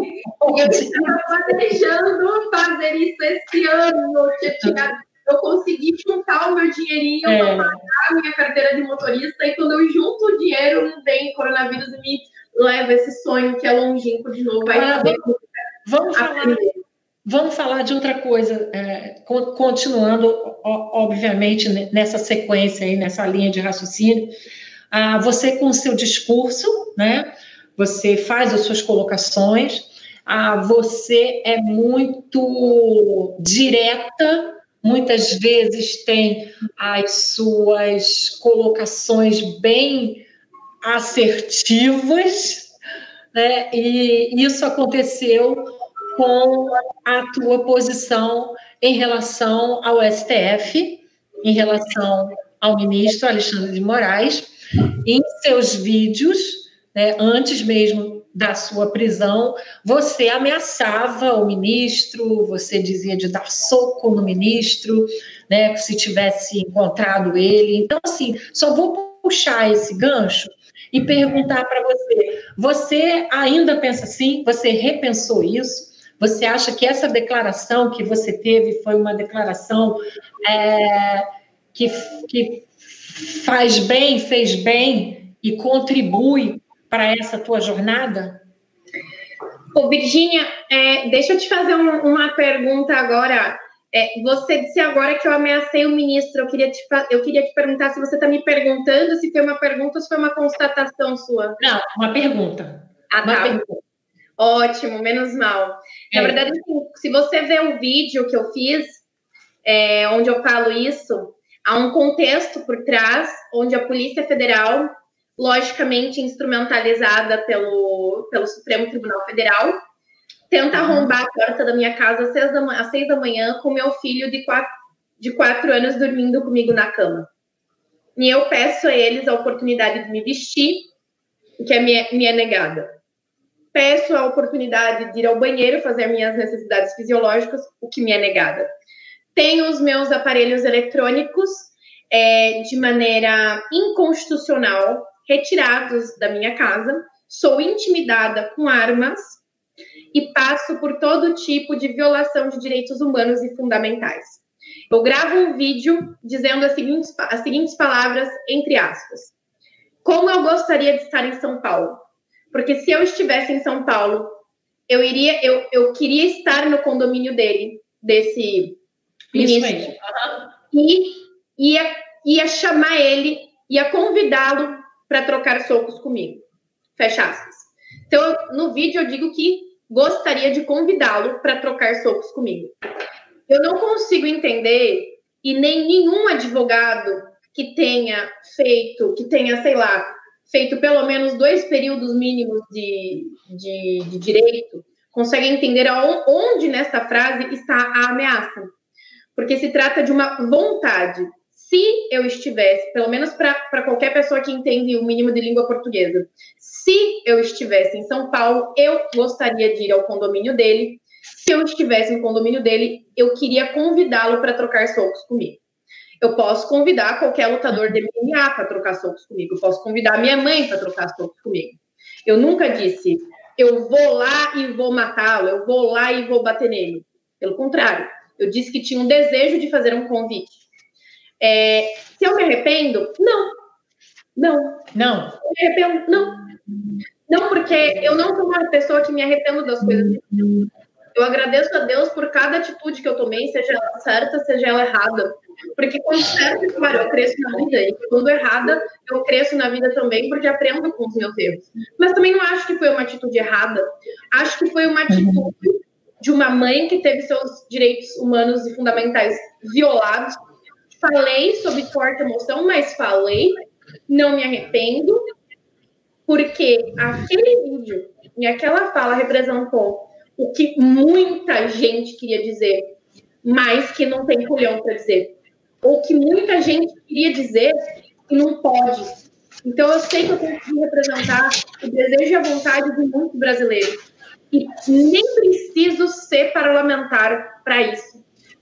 Eu estava planejando fazer isso esse ano. Eu consegui juntar o meu dinheirinho é. pagar a minha carteira de motorista, e quando eu junto o dinheiro, não vem coronavírus e me leva esse sonho que é longínquo de novo. Ah, vamos, falar, vamos falar de outra coisa, é, continuando, obviamente, nessa sequência aí, nessa linha de raciocínio. Ah, você, com o seu discurso, né, você faz as suas colocações, ah, você é muito direta, muitas vezes tem as suas colocações bem assertivas, né? E isso aconteceu com a tua posição em relação ao STF, em relação ao ministro Alexandre de Moraes, em seus vídeos, né, antes mesmo da sua prisão, você ameaçava o ministro, você dizia de dar soco no ministro, né, se tivesse encontrado ele. Então, assim, só vou puxar esse gancho e perguntar para você: você ainda pensa assim? Você repensou isso? Você acha que essa declaração que você teve foi uma declaração é, que, que faz bem, fez bem e contribui para essa tua jornada? Ô, Virgínia, é, deixa eu te fazer um, uma pergunta agora. É, você disse agora que eu ameacei o ministro. Eu queria te, eu queria te perguntar se você está me perguntando se foi uma pergunta ou se foi uma constatação sua. Não, uma pergunta. Ah, tá. Pergunta. Ótimo, menos mal. É. Na verdade, assim, se você ver o vídeo que eu fiz, é, onde eu falo isso, há um contexto por trás, onde a Polícia Federal, logicamente instrumentalizada pelo, pelo Supremo Tribunal Federal, tenta arrombar a porta da minha casa às seis da, às seis da manhã com meu filho de quatro, de quatro anos dormindo comigo na cama. E eu peço a eles a oportunidade de me vestir, que é me, me é negada. Peço a oportunidade de ir ao banheiro fazer minhas necessidades fisiológicas, o que me é negada. Tenho os meus aparelhos eletrônicos é, de maneira inconstitucional retirados da minha casa. Sou intimidada com armas e passo por todo tipo de violação de direitos humanos e fundamentais. Eu gravo um vídeo dizendo as seguintes, as seguintes palavras, entre aspas. como eu gostaria de estar em São Paulo. Porque se eu estivesse em São Paulo, eu iria, eu, eu queria estar no condomínio dele, desse ministro. E ia, ia chamar ele, ia convidá-lo para trocar socos comigo. Fecha aspas. Então, no vídeo eu digo que gostaria de convidá-lo para trocar socos comigo. Eu não consigo entender, e nem nenhum advogado que tenha feito, que tenha, sei lá, feito pelo menos dois períodos mínimos de, de, de direito, consegue entender onde nesta frase está a ameaça. Porque se trata de uma vontade. Se eu estivesse, pelo menos para qualquer pessoa que entende o mínimo de língua portuguesa, se eu estivesse em São Paulo, eu gostaria de ir ao condomínio dele. Se eu estivesse no condomínio dele, eu queria convidá-lo para trocar socos comigo. Eu posso convidar qualquer lutador de MMA para trocar socos comigo. Eu posso convidar minha mãe para trocar socos comigo. Eu nunca disse, eu vou lá e vou matá-lo, eu vou lá e vou bater nele. Pelo contrário, eu disse que tinha um desejo de fazer um convite. É, se eu me arrependo? Não. Não. Não. Eu me arrependo? Não. Não, porque eu não sou uma pessoa que me arrependo das coisas. Eu agradeço a Deus por cada atitude que eu tomei, seja ela certa, seja ela errada. Porque quando certo, claro, eu cresço na vida, e quando errada, eu cresço na vida também, porque aprendo com os meus erros. Mas também não acho que foi uma atitude errada. Acho que foi uma atitude de uma mãe que teve seus direitos humanos e fundamentais violados. Falei sobre forte emoção, mas falei, não me arrependo, porque aquele vídeo e aquela fala representou o que muita gente queria dizer, mas que não tem culhão para dizer ou que muita gente queria dizer e não pode. Então, eu sei que eu consegui representar o desejo e a vontade de muitos brasileiros. E nem preciso ser parlamentar para isso.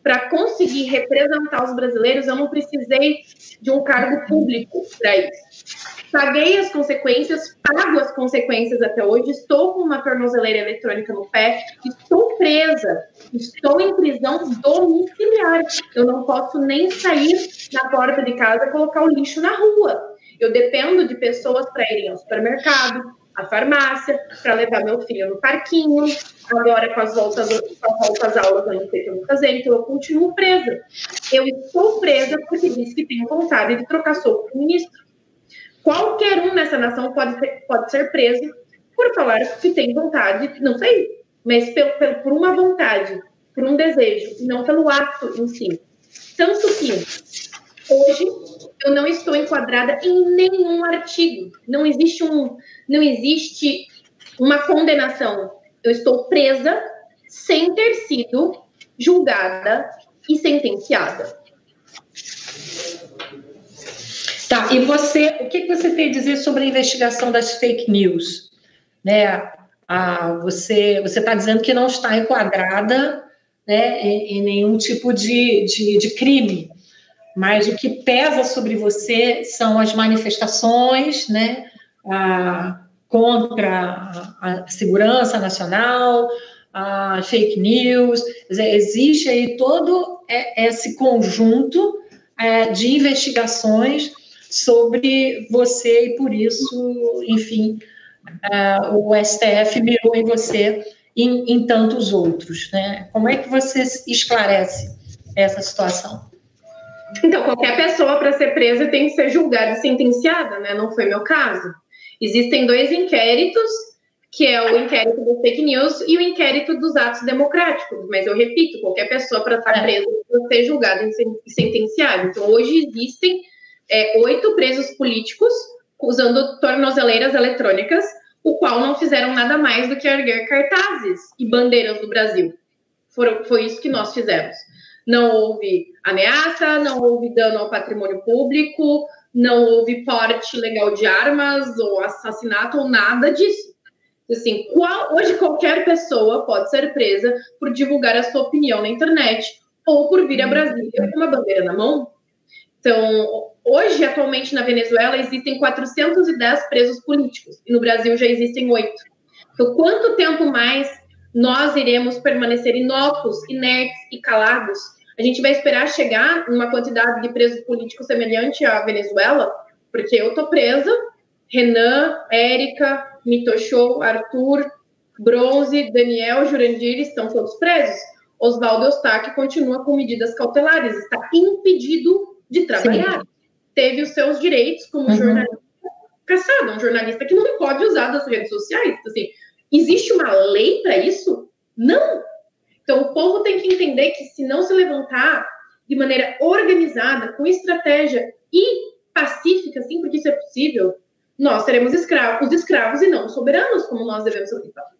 Para conseguir representar os brasileiros, eu não precisei de um cargo público para isso. Paguei as consequências, pago as consequências até hoje, estou com uma tornozeleira eletrônica no pé, estou presa, estou em prisão domiciliar. Eu não posso nem sair na porta de casa colocar o lixo na rua. Eu dependo de pessoas para irem ao supermercado, à farmácia, para levar meu filho no parquinho. Agora, com as voltas, com as voltas aulas, eu não sei o que eu vou fazer, então eu continuo presa. Eu estou presa porque disse que tenho vontade de trocar soco com o ministro. Qualquer um nessa nação pode ser, pode ser preso por falar que tem vontade, não sei, mas pelo, pelo, por uma vontade, por um desejo, e não pelo ato em si. Tanto que hoje eu não estou enquadrada em nenhum artigo. Não existe um, não existe uma condenação. Eu estou presa sem ter sido julgada e sentenciada. Tá, e você, o que você tem a dizer sobre a investigação das fake news? Né? Ah, você está dizendo que não está enquadrada né, em, em nenhum tipo de, de, de, crime, mas o que pesa sobre você são as manifestações né, ah, contra a, segurança nacional, a fake news, existe aí todo esse conjunto é, de investigações sobre você e por isso, enfim, uh, o STF mirou em você e em tantos outros, né? Como é que você esclarece essa situação? Então, qualquer pessoa para ser presa tem que ser julgada e sentenciada, né? Não foi meu caso. Existem dois inquéritos, que é o inquérito das fake news e o inquérito dos atos democráticos. Mas eu repito, qualquer pessoa para estar é. presa precisa ser julgada e sentenciada. Então, hoje existem é, oito presos políticos usando tornozeleiras eletrônicas, o qual não fizeram nada mais do que erguer cartazes e bandeiras do Brasil. Foram, foi isso que nós fizemos. Não houve ameaça, não houve dano ao patrimônio público, não houve porte legal de armas ou assassinato ou nada disso. Assim, qual, hoje qualquer pessoa pode ser presa por divulgar a sua opinião na internet ou por vir a Brasília com uma bandeira na mão. Então, Hoje, atualmente, na Venezuela, existem 410 presos políticos, e no Brasil já existem oito. Então, quanto tempo mais nós iremos permanecer inócuos, inertes e calados? A gente vai esperar chegar numa quantidade de presos políticos semelhante à Venezuela? Porque eu tô presa Renan, Érica, Mitochou, Arthur, Bronze, Daniel, Jurandir estão todos presos. Oswaldo Eustáquio continua com medidas cautelares, está impedido de trabalhar. Sim. Teve os seus direitos como uhum. jornalista caçado, um jornalista que não pode usar das redes sociais. Assim, existe uma lei para isso? Não. Então, o povo tem que entender que se não se levantar de maneira organizada, com estratégia e pacífica, sim, porque isso é possível, nós seremos escravos, os escravos e não os soberanos, como nós devemos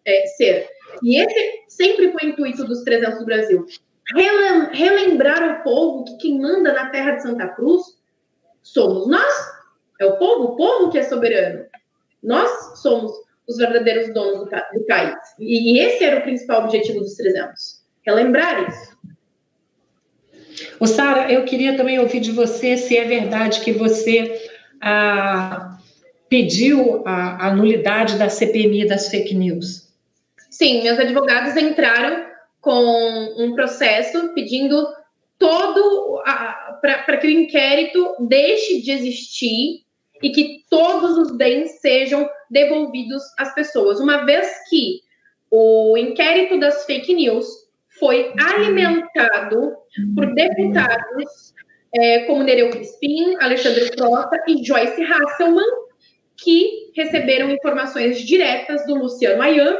é, ser. E esse sempre foi o intuito dos 300 do Brasil. Relembrar ao povo que quem manda na terra de Santa Cruz somos nós. É o povo, o povo que é soberano. Nós somos os verdadeiros donos do, do país. E esse era o principal objetivo dos 300. Relembrar isso. O Sara, eu queria também ouvir de você se é verdade que você ah, pediu a, a nulidade da CPMI das fake news. Sim, meus advogados entraram com um processo pedindo todo para que o inquérito deixe de existir e que todos os bens sejam devolvidos às pessoas, uma vez que o inquérito das fake news foi alimentado por deputados é, como Nereu Crispim, Alexandre Frota e Joyce Hasselman, que receberam informações diretas do Luciano Ayan,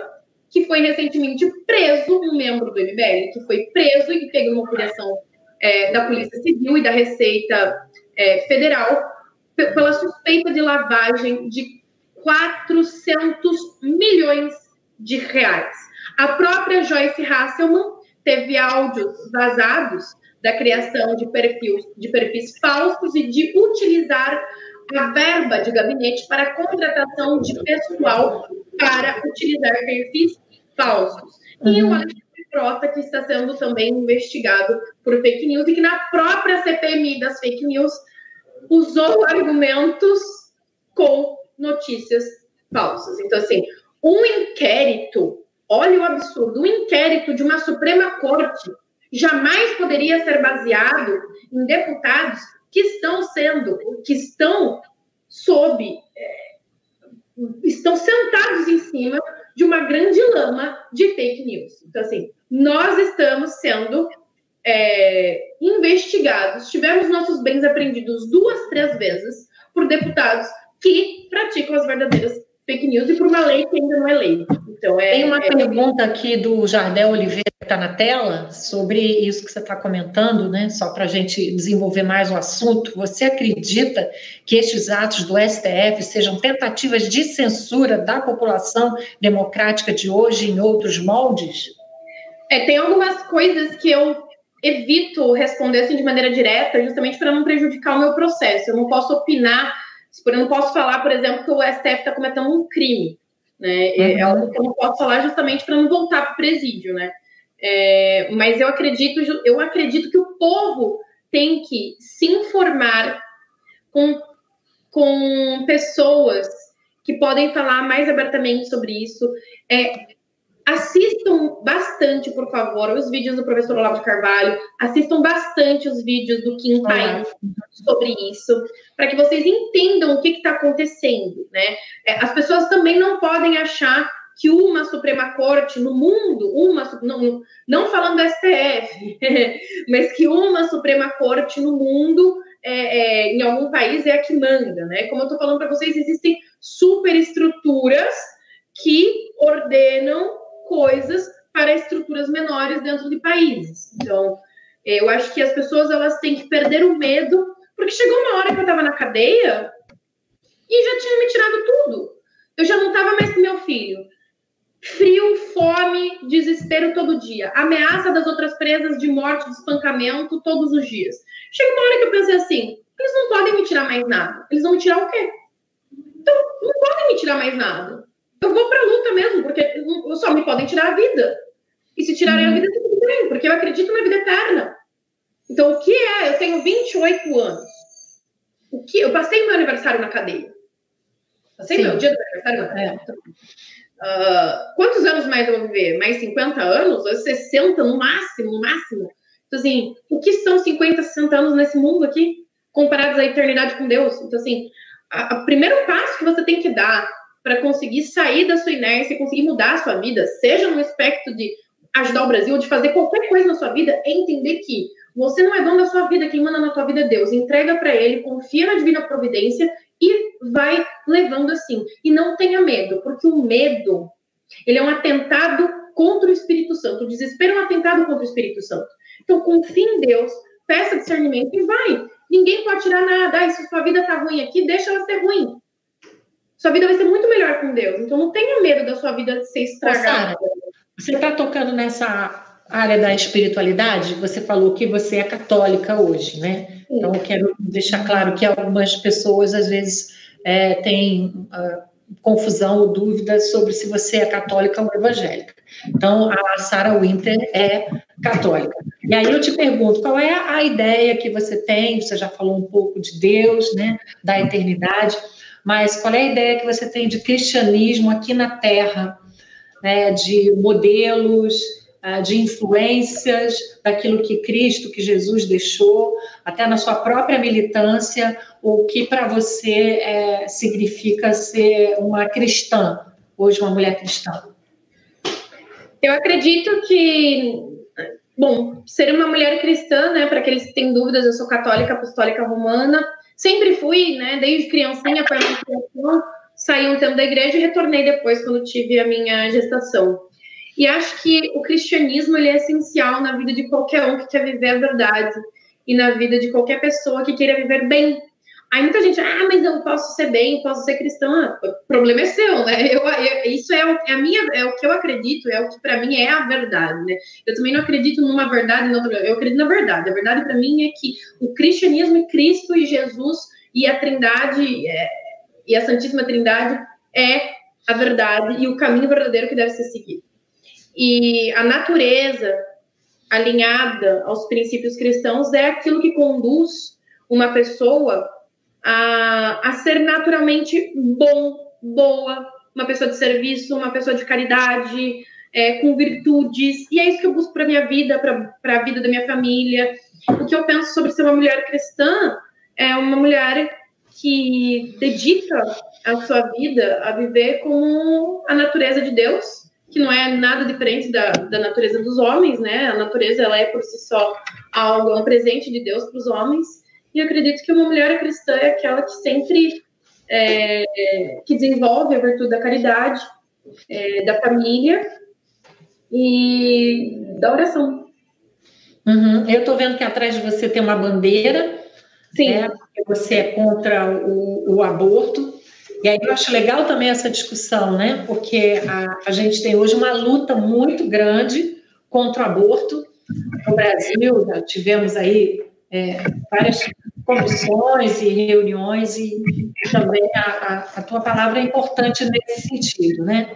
que foi recentemente preso, um membro do MBL, que foi preso e pegou uma operação é, da Polícia Civil e da Receita é, Federal pela suspeita de lavagem de 400 milhões de reais. A própria Joyce Hasselman teve áudios vazados da criação de perfis, de perfis falsos e de utilizar a verba de gabinete para a contratação de pessoal para utilizar perfis falsos. Uhum. E o Alexandre Frota, que está sendo também investigado por fake news, e que na própria CPMI das fake news usou argumentos com notícias falsas. Então, assim, um inquérito, olha o absurdo, um inquérito de uma Suprema Corte jamais poderia ser baseado em deputados que estão sendo, que estão sob, é, estão sentados em cima de uma grande lama de fake news. Então, assim, nós estamos sendo é, investigados, tivemos nossos bens apreendidos duas, três vezes por deputados que praticam as verdadeiras fake news e por uma lei que ainda não é lei. Então, é, Tem uma é... pergunta aqui do Jardel Oliveira que está na tela sobre isso que você está comentando, né? Só para a gente desenvolver mais o assunto. Você acredita que estes atos do STF sejam tentativas de censura da população democrática de hoje em outros moldes? É, tem algumas coisas que eu evito responder assim de maneira direta, justamente para não prejudicar o meu processo. Eu não posso opinar, eu não posso falar, por exemplo, que o STF está cometendo um crime. Né? É, é uhum. algo que eu não posso falar justamente para não voltar para o presídio, né? É, mas eu acredito, eu acredito que o povo tem que se informar com, com pessoas que podem falar mais abertamente sobre isso. É, Assistam bastante, por favor, os vídeos do professor Olavo de Carvalho, assistam bastante os vídeos do Kim Pai sobre isso, para que vocês entendam o que está acontecendo, né? É, as pessoas também não podem achar que uma Suprema Corte no mundo, uma não, não falando da STF, mas que uma Suprema Corte no mundo, é, é, em algum país, é a que manda, né? Como eu estou falando para vocês, existem superestruturas que ordenam coisas para estruturas menores dentro de países. Então, eu acho que as pessoas elas têm que perder o medo, porque chegou uma hora que eu estava na cadeia e já tinha me tirado tudo. Eu já não estava mais com meu filho. Frio, fome, desespero todo dia. Ameaça das outras presas de morte, de espancamento todos os dias. Chega uma hora que eu pensei assim: eles não podem me tirar mais nada. Eles vão me tirar o quê? Então, não podem me tirar mais nada eu vou para a luta mesmo, porque só me podem tirar a vida. E se tirarem uhum. a vida, tudo bem, porque eu acredito na vida eterna. Então, o que é? Eu tenho 28 anos. O que? Eu passei meu aniversário na cadeia. Passei Sim. meu dia do aniversário na cadeia. É. Uh, quantos anos mais eu vou viver? Mais 50 anos? Ou 60 no máximo, no máximo? Então, assim, o que são 50, 60 anos nesse mundo aqui, comparados à eternidade com Deus? Então, assim, o primeiro passo que você tem que mudar, para conseguir sair da sua inércia conseguir mudar a sua vida, seja no aspecto de ajudar o Brasil, de fazer qualquer coisa na sua vida, é entender que você não é dono da sua vida, quem manda na sua vida é Deus. Entrega para Ele, confia na divina providência e vai levando assim. E não tenha medo, porque o medo, ele é um atentado contra o Espírito Santo. O desespero é um atentado contra o Espírito Santo. Então, confie em Deus, peça discernimento e vai. Ninguém pode tirar nada. Ah, se sua vida tá ruim aqui, deixa ela ser ruim. Sua vida vai ser muito melhor com Deus. Então, não tenha medo da sua vida ser estragada. Você está tocando nessa área da espiritualidade, você falou que você é católica hoje, né? Sim. Então, eu quero deixar claro que algumas pessoas, às vezes, é, têm uh, confusão ou dúvidas sobre se você é católica ou evangélica. Então, a Sarah Winter é católica. E aí eu te pergunto, qual é a ideia que você tem? Você já falou um pouco de Deus, né? Da eternidade, mas qual é a ideia que você tem de cristianismo aqui na Terra? Né, de modelos, ah, de influências daquilo que Cristo, que Jesus deixou, até na sua própria militância, o que para você é, significa ser uma cristã, hoje uma mulher cristã? Eu acredito que, bom, ser uma mulher cristã, né, para aqueles que têm dúvidas, eu sou católica apostólica romana, sempre fui, né, desde criancinha, para a saí um tempo da igreja e retornei depois, quando tive a minha gestação. E acho que o cristianismo ele é essencial na vida de qualquer um que quer viver a verdade e na vida de qualquer pessoa que queira viver bem. Aí muita gente, ah, mas eu posso ser bem, posso ser cristã. O problema é seu, né? Eu, eu, isso é, o, é, a minha, é o que eu acredito, é o que para mim é a verdade, né? Eu também não acredito numa verdade, eu acredito na verdade. A verdade para mim é que o cristianismo e Cristo e Jesus e a Trindade é, e a Santíssima Trindade é a verdade e o caminho verdadeiro que deve ser seguido. E a natureza alinhada aos princípios cristãos é aquilo que conduz uma pessoa a, a ser naturalmente bom, boa, uma pessoa de serviço, uma pessoa de caridade, é, com virtudes. E é isso que eu busco para minha vida, para a vida da minha família. O que eu penso sobre ser uma mulher cristã é uma mulher que dedica a sua vida a viver como a natureza de Deus que não é nada diferente da, da natureza dos homens, né? A natureza ela é por si só algo, é um presente de Deus para os homens. E acredito que uma mulher cristã é aquela que sempre é, que desenvolve a virtude da caridade, é, da família e da oração. Uhum. Eu estou vendo que atrás de você tem uma bandeira. Sim. Né? Você é contra o, o aborto. E aí eu acho legal também essa discussão, né? Porque a, a gente tem hoje uma luta muito grande contra o aborto no Brasil. Já tivemos aí é, várias comissões e reuniões e, também a, a, a, tua palavra é importante nesse sentido, né?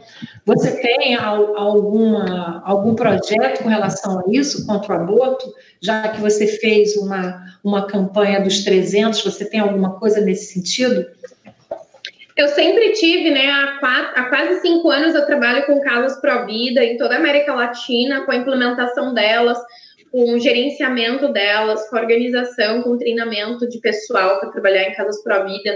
Você tem alguma, algum projeto com relação a isso, contra o aborto? Já que você fez uma, uma campanha dos 300, você tem alguma coisa nesse sentido? Eu sempre tive, né, há, quatro, há quase cinco anos eu trabalho com causas pró-vida em toda a América Latina, com a implementação delas, com o gerenciamento delas, com a organização, com o treinamento de pessoal para trabalhar em casas pró-vida.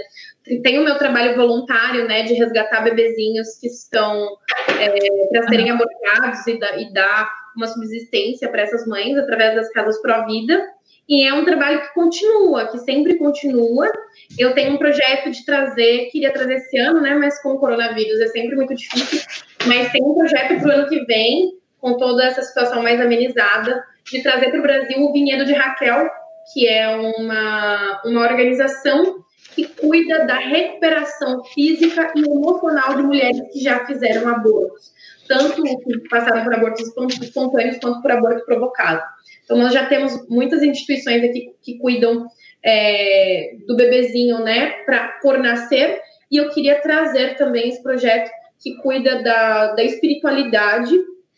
Tenho o meu trabalho voluntário, né, de resgatar bebezinhos que estão é, para serem abortados e, da, e dar uma subsistência para essas mães através das casas pró-vida. E é um trabalho que continua, que sempre continua. Eu tenho um projeto de trazer, queria trazer esse ano, né? Mas com o coronavírus é sempre muito difícil. Mas tem um projeto para o ano que vem, com toda essa situação mais amenizada, de trazer para o Brasil o Vinhedo de Raquel, que é uma, uma organização que cuida da recuperação física e emocional de mulheres que já fizeram abortos, tanto passaram por abortos espontâneos quanto por aborto provocado. Então, nós já temos muitas instituições aqui que cuidam é, do bebezinho, né, para por nascer, e eu queria trazer também esse projeto que cuida da, da espiritualidade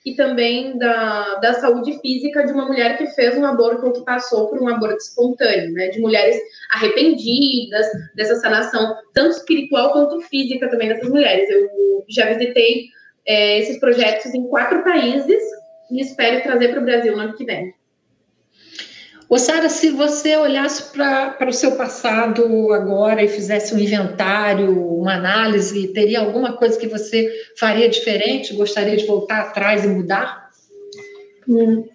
e também da, da saúde física de uma mulher que fez um aborto ou que passou por um aborto espontâneo, né? De mulheres arrependidas dessa sanação, tanto espiritual quanto física também dessas mulheres. Eu já visitei é, esses projetos em quatro países e espero trazer para o Brasil no ano que vem. Ô, Sara, se você olhasse para o seu passado agora e fizesse um inventário, uma análise, teria alguma coisa que você faria diferente? Gostaria de voltar atrás e mudar? Hum.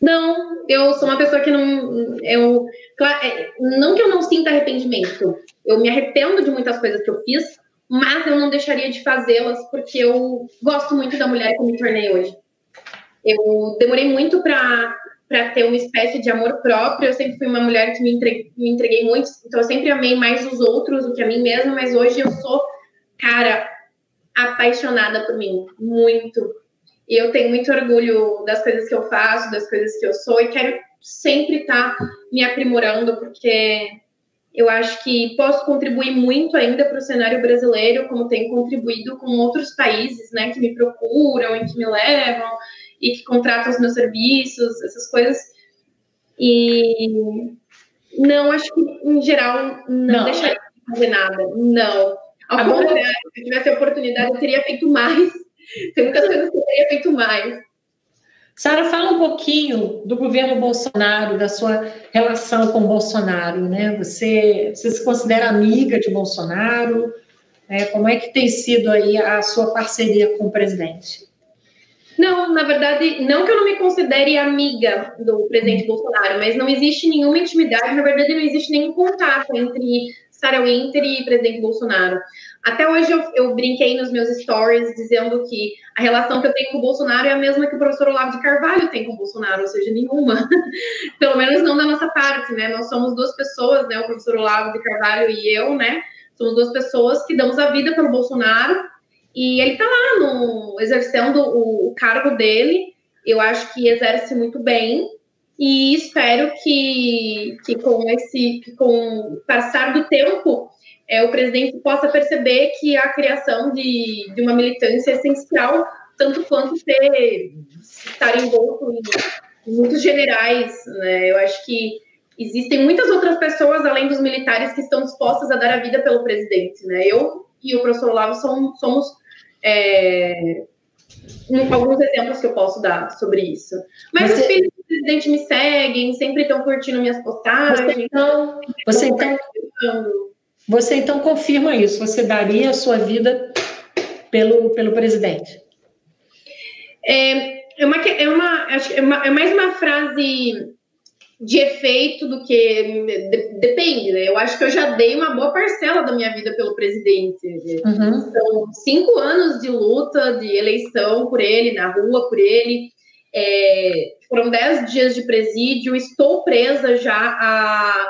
Não, eu sou uma pessoa que não. Eu, é, não que eu não sinta arrependimento. Eu me arrependo de muitas coisas que eu fiz, mas eu não deixaria de fazê-las porque eu gosto muito da mulher que eu me tornei hoje. Eu demorei muito para para ter uma espécie de amor próprio. Eu sempre fui uma mulher que me entreguei, me entreguei muito, então eu sempre amei mais os outros do que a mim mesma, mas hoje eu sou, cara, apaixonada por mim, muito. E eu tenho muito orgulho das coisas que eu faço, das coisas que eu sou, e quero sempre estar tá me aprimorando, porque eu acho que posso contribuir muito ainda para o cenário brasileiro, como tenho contribuído com outros países, né, que me procuram e que me levam e que contratam os meus serviços, essas coisas. E não, acho que em geral não, não. deixaria de fazer nada. Não. Ao Agora, contrário, se eu tivesse a oportunidade, eu teria feito mais. Tem muitas coisas que eu teria feito mais. Sara, fala um pouquinho do governo Bolsonaro, da sua relação com Bolsonaro, né? Você, você se considera amiga de Bolsonaro? É, como é que tem sido aí a sua parceria com o presidente? Não, na verdade, não que eu não me considere amiga do presidente Bolsonaro, mas não existe nenhuma intimidade, na verdade, não existe nenhum contato entre Sarah Winter e presidente Bolsonaro. Até hoje eu, eu, brinquei nos meus stories dizendo que a relação que eu tenho com o Bolsonaro é a mesma que o professor Olavo de Carvalho tem com o Bolsonaro, ou seja, nenhuma. Pelo menos não da nossa parte, né? Nós somos duas pessoas, né? O professor Olavo de Carvalho e eu, né? Somos duas pessoas que damos a vida pelo Bolsonaro e ele está lá no, exercendo o, o, cargo dele. Eu acho que exerce muito bem. E espero que, que com esse que com o passar do tempo é, o presidente possa perceber que a criação de, de uma militância é essencial, tanto quanto ter, estar envolto em, em muitos generais. Né? Eu acho que existem muitas outras pessoas, além dos militares, que estão dispostas a dar a vida pelo presidente. Né? Eu e o professor somos, somos é, alguns exemplos que eu posso dar sobre isso. Mas você... os filhos do presidente me seguem, sempre estão curtindo minhas postagens. Você então, você então, você então confirma isso? Você daria a sua vida pelo, pelo presidente? É, é, uma, é, uma, é, uma, é mais uma frase de efeito do que. De, depende, né? Eu acho que eu já dei uma boa parcela da minha vida pelo presidente. Uhum. São cinco anos de luta, de eleição por ele, na rua por ele. É, foram dez dias de presídio, estou presa já há,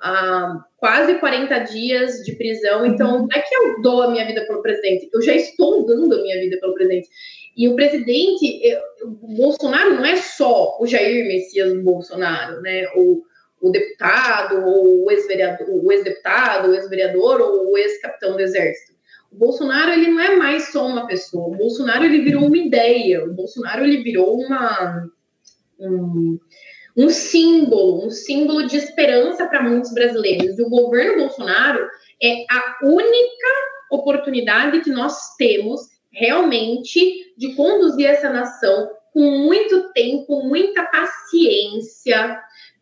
há quase 40 dias de prisão. Então, não é que eu dou a minha vida pelo presidente, eu já estou dando a minha vida pelo presidente. E o presidente, o Bolsonaro não é só o Jair Messias Bolsonaro, né? O, deputado, ou o ex-vereador, o ex-deputado, o ex-vereador ou o ex-capitão do exército. O Bolsonaro ele não é mais só uma pessoa. O Bolsonaro ele virou uma ideia. O Bolsonaro ele virou uma um, um símbolo, um símbolo de esperança para muitos brasileiros. E o governo Bolsonaro é a única oportunidade que nós temos realmente de conduzir essa nação com muito tempo, muita paciência,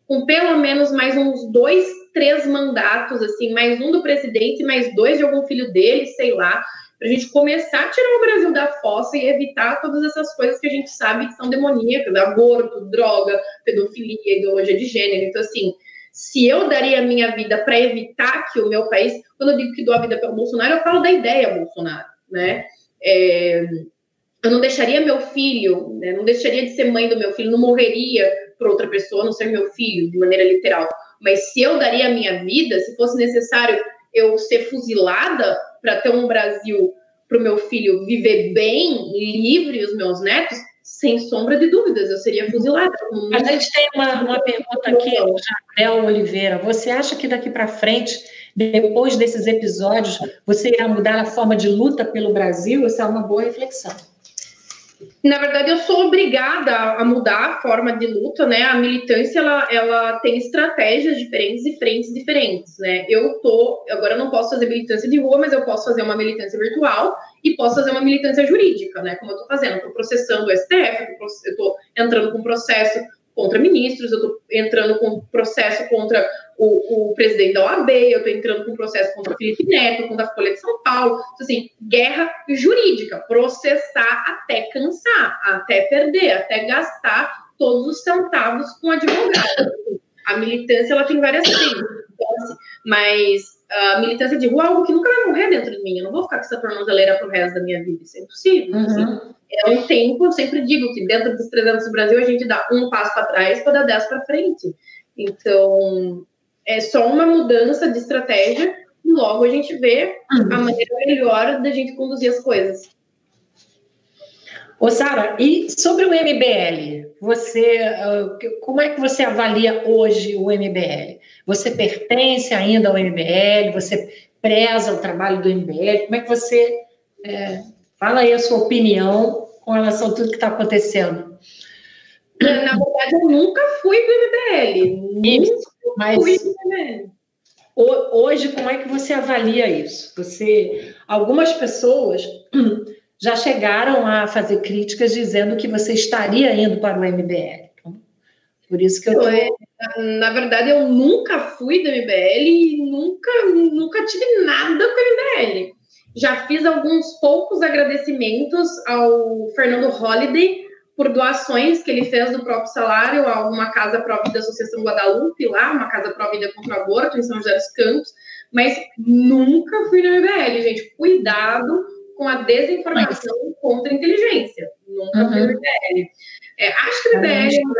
com pelo menos mais uns dois, três mandatos, assim, mais um do presidente, mais dois de algum filho dele, sei lá, para a gente começar a tirar o Brasil da fossa e evitar todas essas coisas que a gente sabe que são demoníacas, aborto, droga, pedofilia, ideologia de gênero. Então, assim, se eu daria a minha vida para evitar que o meu país, quando eu digo que dou a vida pelo Bolsonaro, eu falo da ideia Bolsonaro, né? É, eu não deixaria meu filho, né, não deixaria de ser mãe do meu filho, não morreria por outra pessoa, não ser meu filho, de maneira literal. Mas se eu daria a minha vida, se fosse necessário eu ser fuzilada para ter um Brasil para o meu filho viver bem, livre, os meus netos, sem sombra de dúvidas, eu seria fuzilada. A gente tem uma, uma pergunta aqui, Jardel Oliveira. Você acha que daqui para frente depois desses episódios, você irá mudar a forma de luta pelo Brasil? Essa é uma boa reflexão. Na verdade, eu sou obrigada a mudar a forma de luta, né? A militância, ela, ela tem estratégias diferentes e frentes diferentes, né? Eu tô, agora eu não posso fazer militância de rua, mas eu posso fazer uma militância virtual e posso fazer uma militância jurídica, né? Como eu tô fazendo, eu tô processando o STF, eu tô entrando com processo contra ministros, eu estou entrando com processo contra o, o, presidente da OAB, eu estou entrando com processo contra o Felipe Neto, contra a Folha de São Paulo. Então, assim, guerra jurídica, processar até cansar, até perder, até gastar todos os centavos com advogado. A militância ela tem várias coisas, então, assim, mas a militância de rua é algo que nunca vai morrer dentro de mim. Eu não vou ficar com essa tornozeleira pro resto da minha vida. Isso é impossível. Uhum. Assim. É um tempo, eu sempre digo que dentro dos 300 do Brasil a gente dá um passo para trás para dar 10 para frente. Então, é só uma mudança de estratégia e logo a gente vê a maneira melhor da gente conduzir as coisas. Ô, Sara, e sobre o MBL? Você, ah, como é que você avalia hoje o MBL? Você pertence ainda ao MBL? Você preza o trabalho do MBL? Como é que você é, fala aí a sua opinião com relação a tudo que está acontecendo? Na verdade, eu nunca fui do MBL. Isso, mas fui do MBL. hoje, como é que você avalia isso? Você, algumas pessoas já chegaram a fazer críticas dizendo que você estaria indo para o MBL. Então, por isso que eu tô... É, na verdade, eu nunca fui do MBL e nunca, nunca tive nada com o MBL. Já fiz alguns poucos agradecimentos ao Fernando Holliday por doações que ele fez do próprio salário a uma casa própria da Associação Guadalupe, lá, uma casa própria contra o aborto em São José dos Campos, mas nunca fui no MBL, gente. Cuidado com a desinformação Mas... contra a inteligência. Nunca uhum. foi o IBL. É, acho que o IBL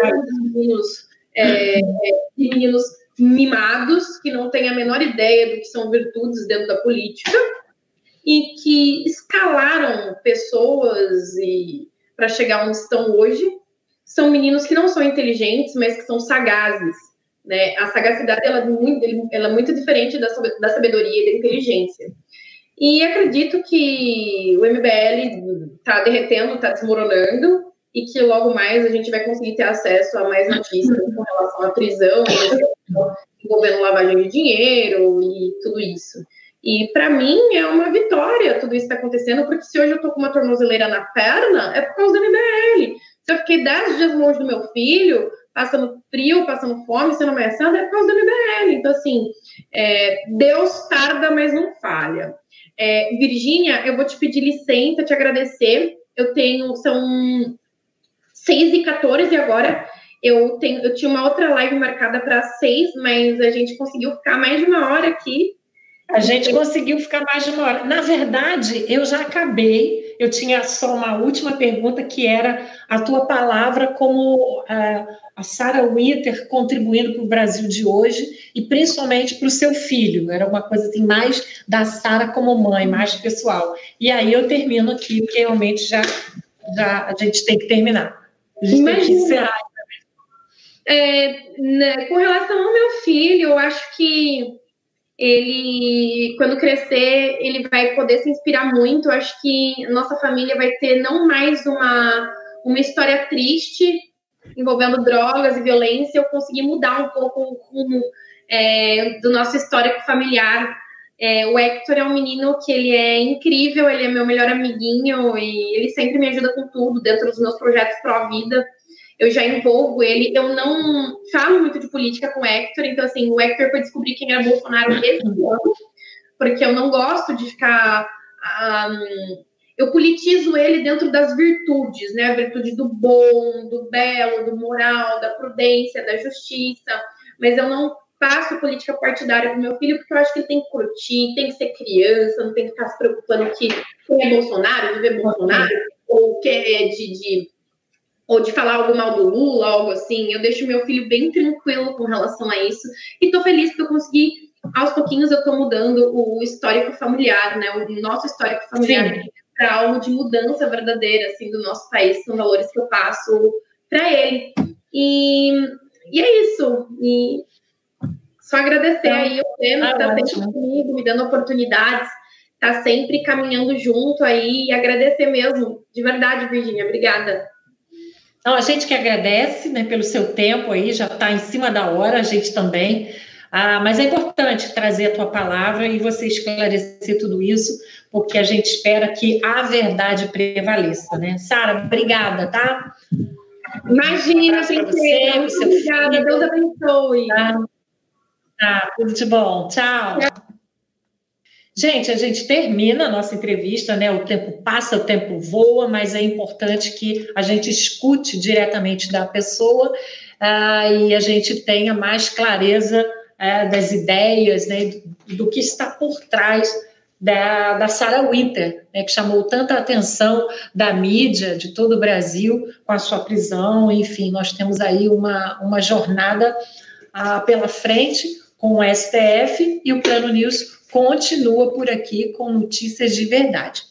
é um dos meninos, é, é, meninos mimados, que não têm a menor ideia do que são virtudes dentro da política, e que escalaram pessoas e para chegar onde estão hoje. São meninos que não são inteligentes, mas que são sagazes. Né? A sagacidade ela é, muito, ela é muito diferente da, da sabedoria e da inteligência. E acredito que o MBL está derretendo, está desmoronando, e que logo mais a gente vai conseguir ter acesso a mais notícias com relação à prisão, envolvendo lavagem de dinheiro e tudo isso. E para mim é uma vitória tudo isso está acontecendo, porque se hoje eu estou com uma tornozeleira na perna, é por causa do MBL. Se eu fiquei 10 dias longe do meu filho, passando frio, passando fome, sendo ameaçada, é por causa do MBL. Então, assim, é, Deus tarda, mas não falha. É, Virgínia, eu vou te pedir licença, te agradecer. Eu tenho, são 6 e 14 agora. Eu, tenho, eu tinha uma outra live marcada para 6, mas a gente conseguiu ficar mais de uma hora aqui. A gente conseguiu ficar mais de uma hora. Na verdade, eu já acabei. Eu tinha só uma última pergunta que era a tua palavra como uh, a Sarah Winter contribuindo para o Brasil de hoje e principalmente para o seu filho. Era uma coisa assim, mais da Sara como mãe, mais pessoal. E aí eu termino aqui, porque realmente já, já a gente tem que terminar. A gente Imagina. tem que encerrar. É, né, com relação ao meu filho, eu acho que ele, quando crescer, ele vai poder se inspirar muito. Eu acho que nossa família vai ter não mais uma, uma história triste envolvendo drogas e violência. Eu consegui mudar um pouco o rumo é, do nosso histórico familiar. É, o Hector é um menino que ele é incrível, ele é meu melhor amiguinho e ele sempre me ajuda com tudo dentro dos meus projetos pró-vida. Eu já envolvo ele. Eu não falo muito de política com o Hector, então, assim, o Hector foi descobrir quem era Bolsonaro esse ano, porque eu não gosto de ficar. Um, eu politizo ele dentro das virtudes, né? A virtude do bom, do belo, do moral, da prudência, da justiça. Mas eu não faço política partidária com meu filho, porque eu acho que ele tem que curtir, tem que ser criança, não tem que ficar se preocupando que quem é Bolsonaro, viver Bolsonaro, ou que é de, de, ou de falar algo mal do Lula, algo assim. Eu deixo meu filho bem tranquilo com relação a isso. E tô feliz porque eu consegui, aos pouquinhos, eu tô mudando o histórico familiar, né? O nosso histórico familiar para algo de mudança verdadeira, assim, do nosso país, são valores que eu passo para ele. E, e é isso. E só agradecer então, aí o tema que está sempre comigo, me dando oportunidades, está sempre caminhando junto aí, e agradecer mesmo, de verdade, Virginia, obrigada. Não, a gente que agradece né, pelo seu tempo aí, já está em cima da hora, a gente também. Ah, mas é importante trazer a tua palavra e você esclarecer tudo isso, porque a gente espera que a verdade prevaleça, né? Sara, obrigada, tá? Imagina, um seu Obrigada. Deus abençoe. Tá? tá, tudo de bom. Tchau. Tchau. Gente, a gente termina a nossa entrevista, né? O tempo passa, o tempo voa, mas é importante que a gente escute diretamente da pessoa uh, e a gente tenha mais clareza uh, das ideias, né? Do que está por trás da, da Sarah Winter, né, que chamou tanta atenção da mídia de todo o Brasil com a sua prisão. Enfim, nós temos aí uma, uma jornada uh, pela frente com o STF e o Plano News continua por aqui com notícias de verdade.